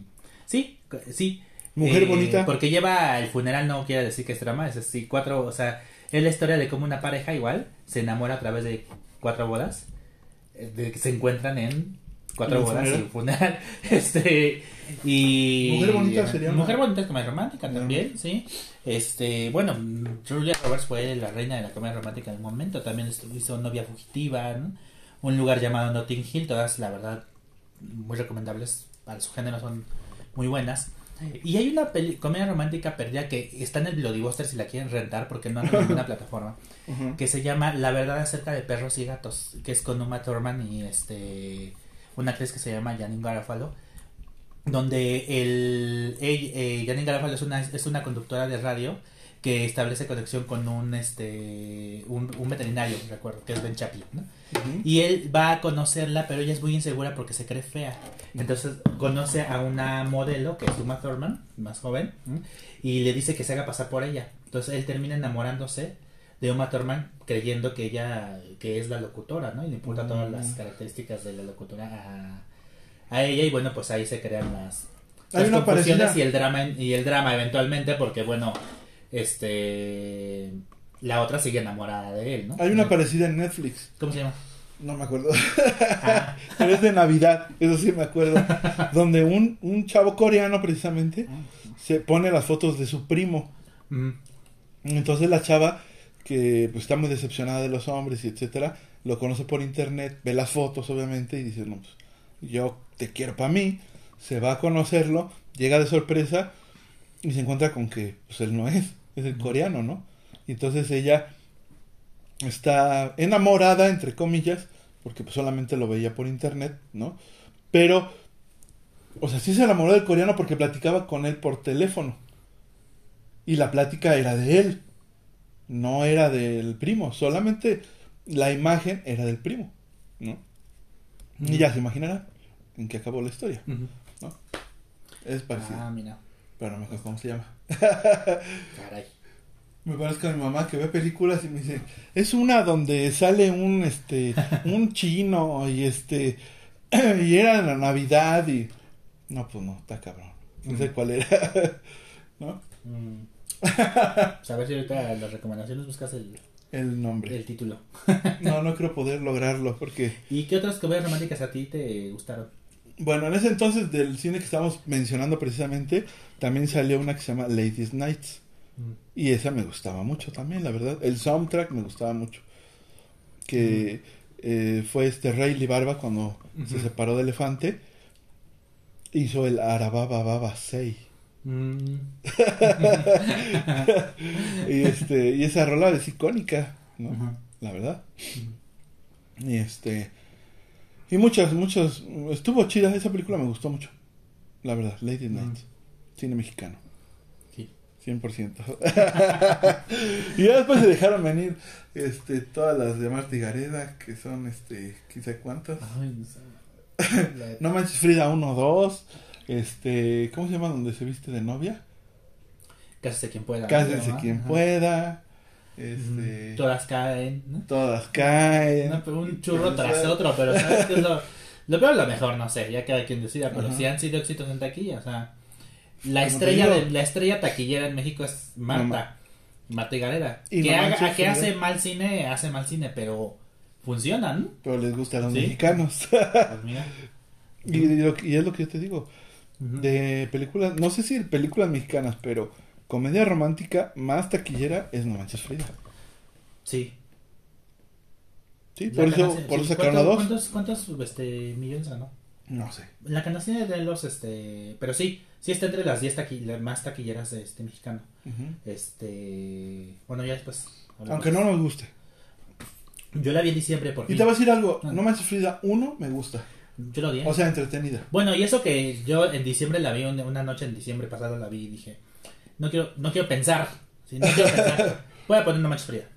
Sí, sí. Mujer Eh, bonita. Porque lleva el funeral, no quiere decir que es drama, es así, cuatro, o sea, es la historia de cómo una pareja igual se enamora a través de cuatro bodas, eh, de que se encuentran en cuatro ¿En un bodas y funeral? un [laughs] funeral, este, y... Mujer bonita sería una- Mujer bonita es comedia romántica No. también, sí, este, bueno, Julia Roberts fue la reina de la comedia romántica en un momento, también hizo Novia Fugitiva, ¿no? un lugar llamado Notting Hill, todas la verdad muy recomendables para su género, son muy buenas. Y hay una peli- comedia romántica perdida que está en el Blockbuster si la quieren rentar porque no hay ninguna [laughs] plataforma, que se llama La verdad acerca de perros y gatos, que es con Uma Thurman y este una actriz que se llama Janine Garofalo, donde el ella- eh, Janine Garofalo es una es una conductora de radio que establece conexión con un este un, un veterinario, recuerdo, que es Ben Chaplin. Y él va a conocerla, pero ella es muy insegura porque se cree fea. Entonces conoce a una modelo que es Uma Thurman, más joven, y le dice que se haga pasar por ella. Entonces él termina enamorándose de Uma Thurman creyendo que ella que es la locutora, ¿no? Y le imputa todas las características de la locutora a, a ella y bueno, pues ahí se crean las, Hay las una confusiones parecida. y el drama y el drama eventualmente porque bueno, este la otra sigue enamorada de él, ¿no? Hay una parecida en Netflix. ¿Cómo se llama? No me acuerdo. Ah, [laughs] Pero es de Navidad, eso sí me acuerdo. [laughs] donde un, un chavo coreano, precisamente, se pone las fotos de su primo. mm, Entonces la chava, que pues, está muy decepcionada de los hombres y etcétera, lo conoce por internet, ve las fotos, obviamente, y dice: No, pues yo te quiero para mí. Se va a conocerlo, llega de sorpresa y se encuentra con que pues él no es, es el coreano, ¿no? Y entonces ella está enamorada, entre comillas, porque pues, solamente lo veía por internet, ¿no? Pero, o sea, sí se enamoró del coreano porque platicaba con él por teléfono. Y la plática era de él, no era del primo, solamente la imagen era del primo, ¿no? Y ya se imaginarán en qué acabó la historia. ¿no? Es parecido, Ah, mira. pero no me acuerdo cómo se llama. [laughs] Caray. Me parece a mi mamá que ve películas y me dice, es una donde sale un este un [laughs] chino y este [clears throat] y era en la Navidad y no pues no, está cabrón. No sé cuál era. [laughs] ¿No? Mm. Pues a ver si ahorita las recomendaciones buscas el, El nombre. el título. No, no creo poder lograrlo porque ¿Y qué otras comedias románticas a ti te gustaron? Bueno, en ese entonces del cine que estábamos mencionando precisamente, también salió una que se llama Ladies Nights y esa me gustaba mucho también, la verdad. El soundtrack me gustaba mucho. Que eh, fue este Rayleigh Barba cuando se separó de Elefante. Hizo el Arababa Baba Sei. Mm. [laughs] y este y esa rola es icónica, ¿no? La verdad. Y este y muchas muchas estuvo chida esa película me gustó mucho. La verdad, Lady Night. Cine mexicano. Sí. 100%. [laughs] y ya después se dejaron venir este todas las de Marta y Gareda, que son este, quizá cuántas. Ay, no sé. [laughs] No manches Frida 1 2, este, ¿cómo se llama donde se viste de novia? Cásese quien pueda. Cásense ¿no? quien Ajá. pueda. Este, Todas caen, ¿no? todas caen. No, pero un churro sea, tras otro, pero [laughs] ¿sabes qué es lo, lo peor o lo mejor? No sé, ya cada quien decida, pero Ajá. sí han sido éxitos en taquilla, o sea, la Como estrella de, la estrella taquillera en México es Marta, Mamá. Marta y Gareda, Y que, haga- manches, que hace mal cine, hace mal cine, pero funcionan, Pero les gusta a los Sí. mexicanos. pues mira. [laughs] y, lo- y es lo que yo te digo. De películas, no sé si películas mexicanas, pero comedia romántica más taquillera es No Manches Frida. Sí. Sí, La por eso, por sí, eso sacaron ¿cuántos- dos. ¿Cuántos, cuántos este, millones ganó? No sé. La canasta de los, este, pero sí, sí está entre las 10 taqui- las más taquilleras de este mexicano. Este, bueno, ya después. Aunque no nos guste. Yo la vi en diciembre porque Y te voy a decir algo, Ah. No Manches Frida 1 me gusta. yo lo odié. O sea, entretenida. bueno, y eso que yo en diciembre la vi un- una noche en diciembre pasado la vi y dije, no quiero no quiero pensar, sí, no quiero pensar. [laughs] Voy a poner una mancha fría.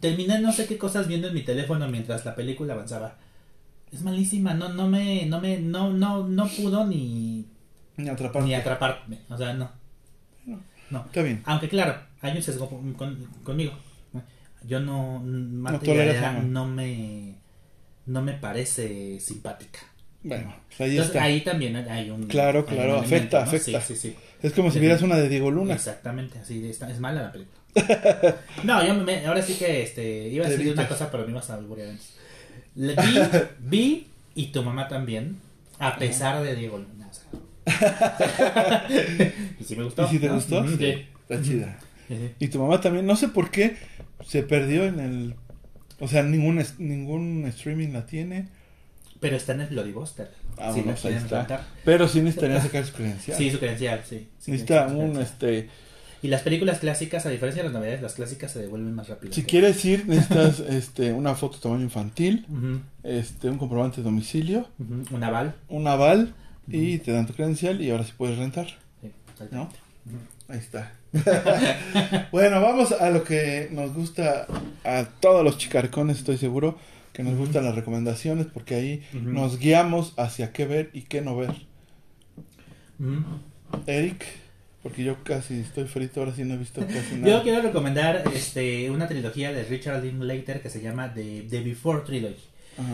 Terminé no sé qué cosas viendo en mi teléfono mientras la película avanzaba. Es malísima, no no me no me no no no pudo ni Ni atraparte. ni atraparme, o sea, no. No. Está bien. Aunque claro, hay un sesgo con- con- conmigo. Yo no, a- no me, no me parece simpática. Bueno, pues ahí Entonces está. ahí también hay un... Claro, un claro, elemento, afecta, ¿no? afecta. Sí, sí, sí. Es como si vieras una de Diego Luna. Exactamente, así está, es mala la película. [laughs] no, yo me, ahora sí que este, iba a Te decir una cosa, pero me ibas a alburear antes. Vi, [laughs] vi, y tu mamá también, a pesar de Diego Luna. o sea. [laughs] y sí me gustó. ¿Y si te ¿no? gustó? Ujú, Sí. Está chida. Sí. Y tu mamá también, no sé por qué se perdió en el... O sea, ningún, ningún streaming la tiene. Pero está en el Bloody Buster. Ah, si bueno, pues ahí está. Pero sí necesitaría sacar su credencial. Sí, su credencial, sí. sí, Necesita un, credencial. este... Y las películas clásicas, a diferencia de las novedades, las clásicas se devuelven más rápido. Si que- quieres ir, necesitas [laughs] este, una foto tamaño infantil, este, un comprobante de domicilio, Un aval. un aval y te dan tu credencial y ahora sí puedes rentar. Sí, ¿No? Ahí está. [laughs] bueno, vamos a lo que nos gusta a todos los chicarcones, estoy seguro, que nos gustan las recomendaciones porque ahí nos guiamos hacia qué ver y qué no ver. Eric, porque yo casi estoy frito, ahora sí no he visto casi nada. Yo quiero recomendar este, una trilogía de Richard Linklater que se llama The, The Before Trilogy.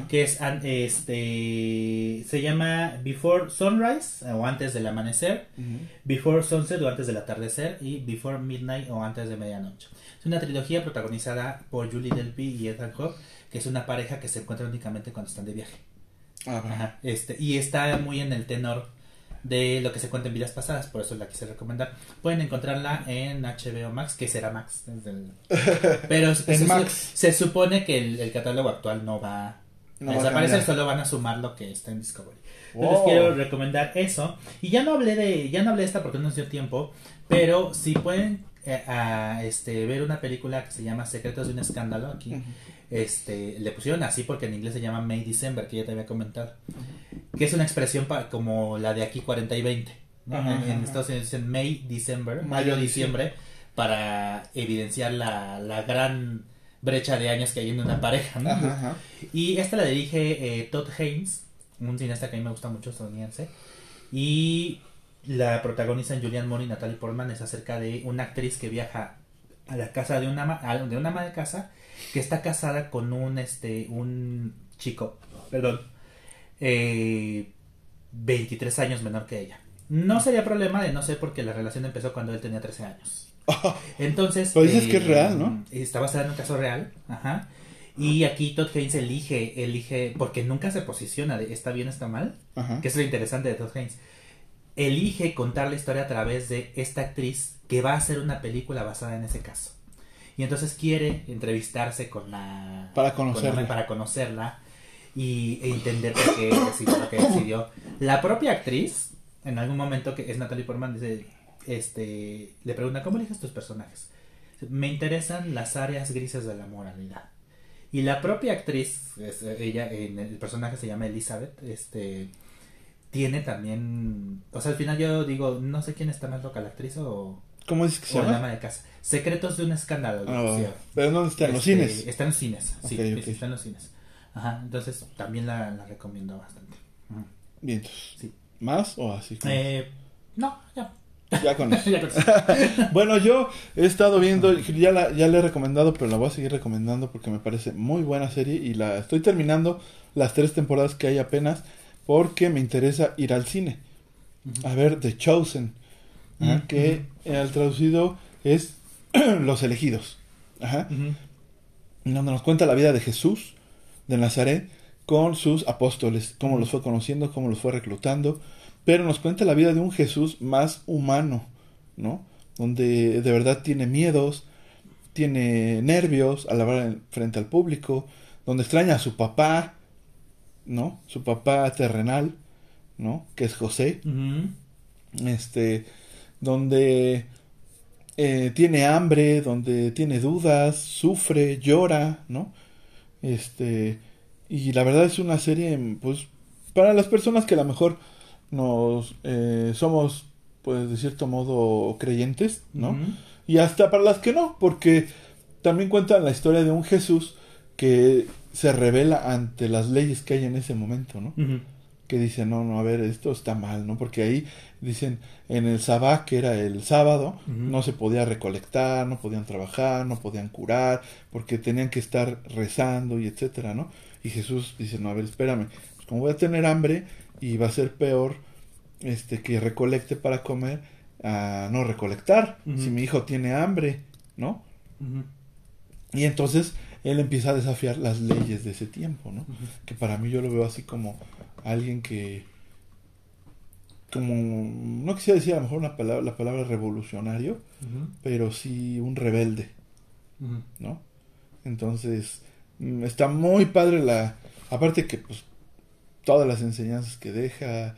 Que es, este, se llama Before Sunrise o antes del amanecer. Before Sunset o antes del atardecer y Before Midnight o antes de medianoche. Es una trilogía protagonizada por Julie Delpy y Ethan Hawke, que es una pareja que se encuentra únicamente cuando están de viaje. Ah, bueno. Ajá, este, y está muy en el tenor de lo que se cuenta en vidas pasadas, por eso la quise recomendar. Pueden encontrarla en HBO Max, que será Max. el- [laughs] Pero se, Max. se supone que el, el catálogo actual no va No a desaparecer, solo van a sumar lo que está en Discovery. Wow. Entonces quiero recomendar eso. Y ya no hablé de, ya no hablé de esta porque no nos dio tiempo, pero si pueden eh, a, este, ver una película que se llama Secretos de un escándalo aquí. Ujú. Este, le pusieron así porque en inglés se llama May December, que ya te había comentado. Que es una expresión pa- como la de aquí 40 y 20. ¿no? Ajá, en. Estados Unidos dicen May December, Mayo, diciembre, para evidenciar la, la gran brecha de años que hay en una pareja. ¿no? Ajá, ajá. Y esta la dirige eh, Todd Haynes, un cineasta que a mí me gusta mucho, estadounidense. Y la protagonizan Julianne Moore y Natalie Portman. Es acerca de una actriz que viaja a la casa de una ama, de una ama de casa que está casada con un este un chico, perdón, eh, 23 años menor que ella. No sería problema de no sé porque la relación empezó cuando él tenía 13 años. [laughs] Entonces. Pero dices que es real, ¿no? Está basada en un caso real. Ajá. Y aquí Todd Haynes elige, elige, porque nunca se posiciona de está bien, está mal, Ajá. que es lo interesante de Todd Haynes. Elige contar la historia a través de esta actriz que va a hacer una película basada en ese caso. Y entonces quiere entrevistarse con la... Para con la- conocerla. para conocerla y, e entender por qué decidió lo que decidió. La propia actriz, en algún momento que es Natalie Portman, dice, este, le pregunta, ¿cómo eliges tus personajes? Me interesan las áreas grises de la moralidad. Y la propia actriz, es- ella, en el personaje se llama Elizabeth, este, tiene también, o sea, al final yo digo, no sé quién está más loca, la actriz o, ¿Cómo dices que se o llama? ama de casa. Secretos de un escándalo. Ah, pero ¿dónde está? ¿En los Este, cines? Está en los cines, sí, Ok, sí, ok. sí, está en los cines. Ajá, entonces también la, la recomiendo bastante. Ujú. Vientos. Sí. ¿Más o así? Eh, no, ya. Ya con [laughs] eso. [laughs] Bueno, yo he estado viendo, ya la, ya la he recomendado, pero la voy a seguir recomendando porque me parece muy buena serie y la estoy terminando las tres temporadas que hay apenas porque me interesa ir al cine a ver The Chosen, ajá, Ujú. que al traducido es [clears throat] Los elegidos, ajá, donde nos cuenta la vida de Jesús de Nazaret con sus apóstoles, cómo los fue conociendo, cómo los fue reclutando, pero nos cuenta la vida de un Jesús más humano, ¿no? Donde de verdad tiene miedos, tiene nervios al hablar en- frente al público, donde extraña a su papá, ¿no? Su papá terrenal, ¿no? Que es José, este, donde eh, tiene hambre, donde tiene dudas, sufre, llora, ¿no? Este, y la verdad es una serie, pues, para las personas que a lo mejor nos eh, somos, pues, de cierto modo creyentes, ¿no? Y hasta para las que no, porque también cuentan la historia de un Jesús que se revela ante las leyes que hay en ese momento, ¿no? Que dicen, no, no, a ver, esto está mal, ¿no? Porque ahí dicen, en el sabá, que era el sábado, no se podía recolectar, no podían trabajar, no podían curar, porque tenían que estar rezando y etcétera, ¿no? Y Jesús dice, no, a ver, espérame, pues como voy a tener hambre y va a ser peor este que recolecte para comer a no recolectar, si mi hijo tiene hambre, ¿no? Y entonces él empieza a desafiar las leyes de ese tiempo, ¿no? Que para mí yo lo veo así como alguien que como no quisiera decir a lo mejor una palabra, la palabra revolucionario, pero sí un rebelde. ¿no? Entonces, mm, está muy padre la aparte que pues todas las enseñanzas que deja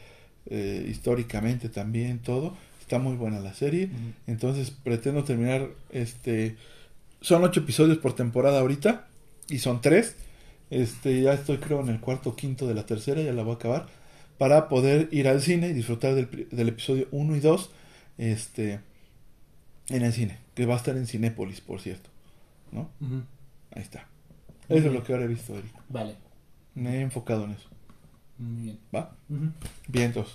eh, históricamente también todo, está muy buena la serie. Entonces pretendo terminar este son ocho episodios por temporada ahorita y son tres. Este ya estoy creo en el cuarto o quinto de la tercera, ya la voy a acabar para poder ir al cine y disfrutar del, episodio 1 y 2 este en el cine, que va a estar en Cinépolis, por cierto, ¿no? Ahí está. Eso es lo que ahora he visto, Eric. Vale. Me he enfocado en eso, Muy bien. ¿va? Ujú. Bien, entonces.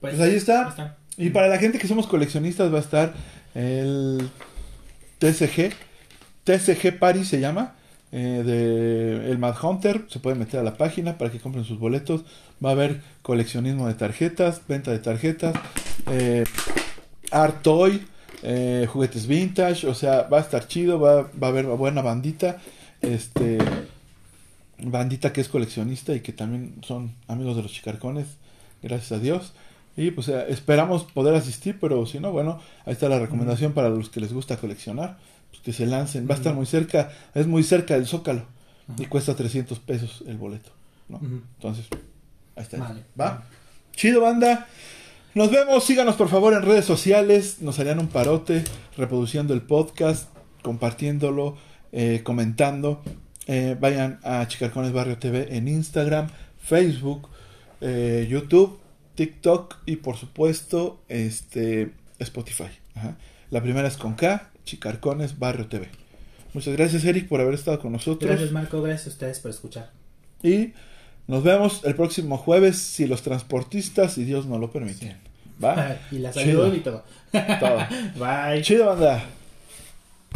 Pues, Pues ahí está. ahí está. Y para la gente que somos coleccionistas va a estar el TCG. TCG Paris se llama. Eh, de el Mad Hunter. Se pueden meter a la página para que compren sus boletos. Va a haber coleccionismo de tarjetas, venta de tarjetas, eh, art toy, eh, juguetes vintage. O sea, va a estar chido. Va, va a haber buena bandita. Este. Bandita que es coleccionista y que también son amigos de los chicarcones. Gracias a Dios. Y pues eh, esperamos poder asistir, pero si no, bueno, ahí está la recomendación para los que les gusta coleccionar, pues que se lancen. Va a estar muy cerca, es muy cerca del Zócalo y cuesta 300 pesos el boleto. Entonces, ahí está. Vale. ¿Va? Chido, banda. Nos vemos, síganos por favor en redes sociales, nos harían un parote reproduciendo el podcast, compartiéndolo, eh, comentando. Eh, vayan a Chicarcones Barrio TV en Instagram, Facebook, eh, YouTube, TikTok y por supuesto este Spotify. Ajá. La primera es con K, Chicarcones Barrio TV. Muchas gracias Eric por haber estado con nosotros. Gracias, Marco. Gracias a ustedes por escuchar. Y nos vemos el próximo jueves si los transportistas y Dios nos lo permiten. ¿Va? [laughs] y la Chido. salud y todo. Todo. [laughs] Bye. Chido, banda.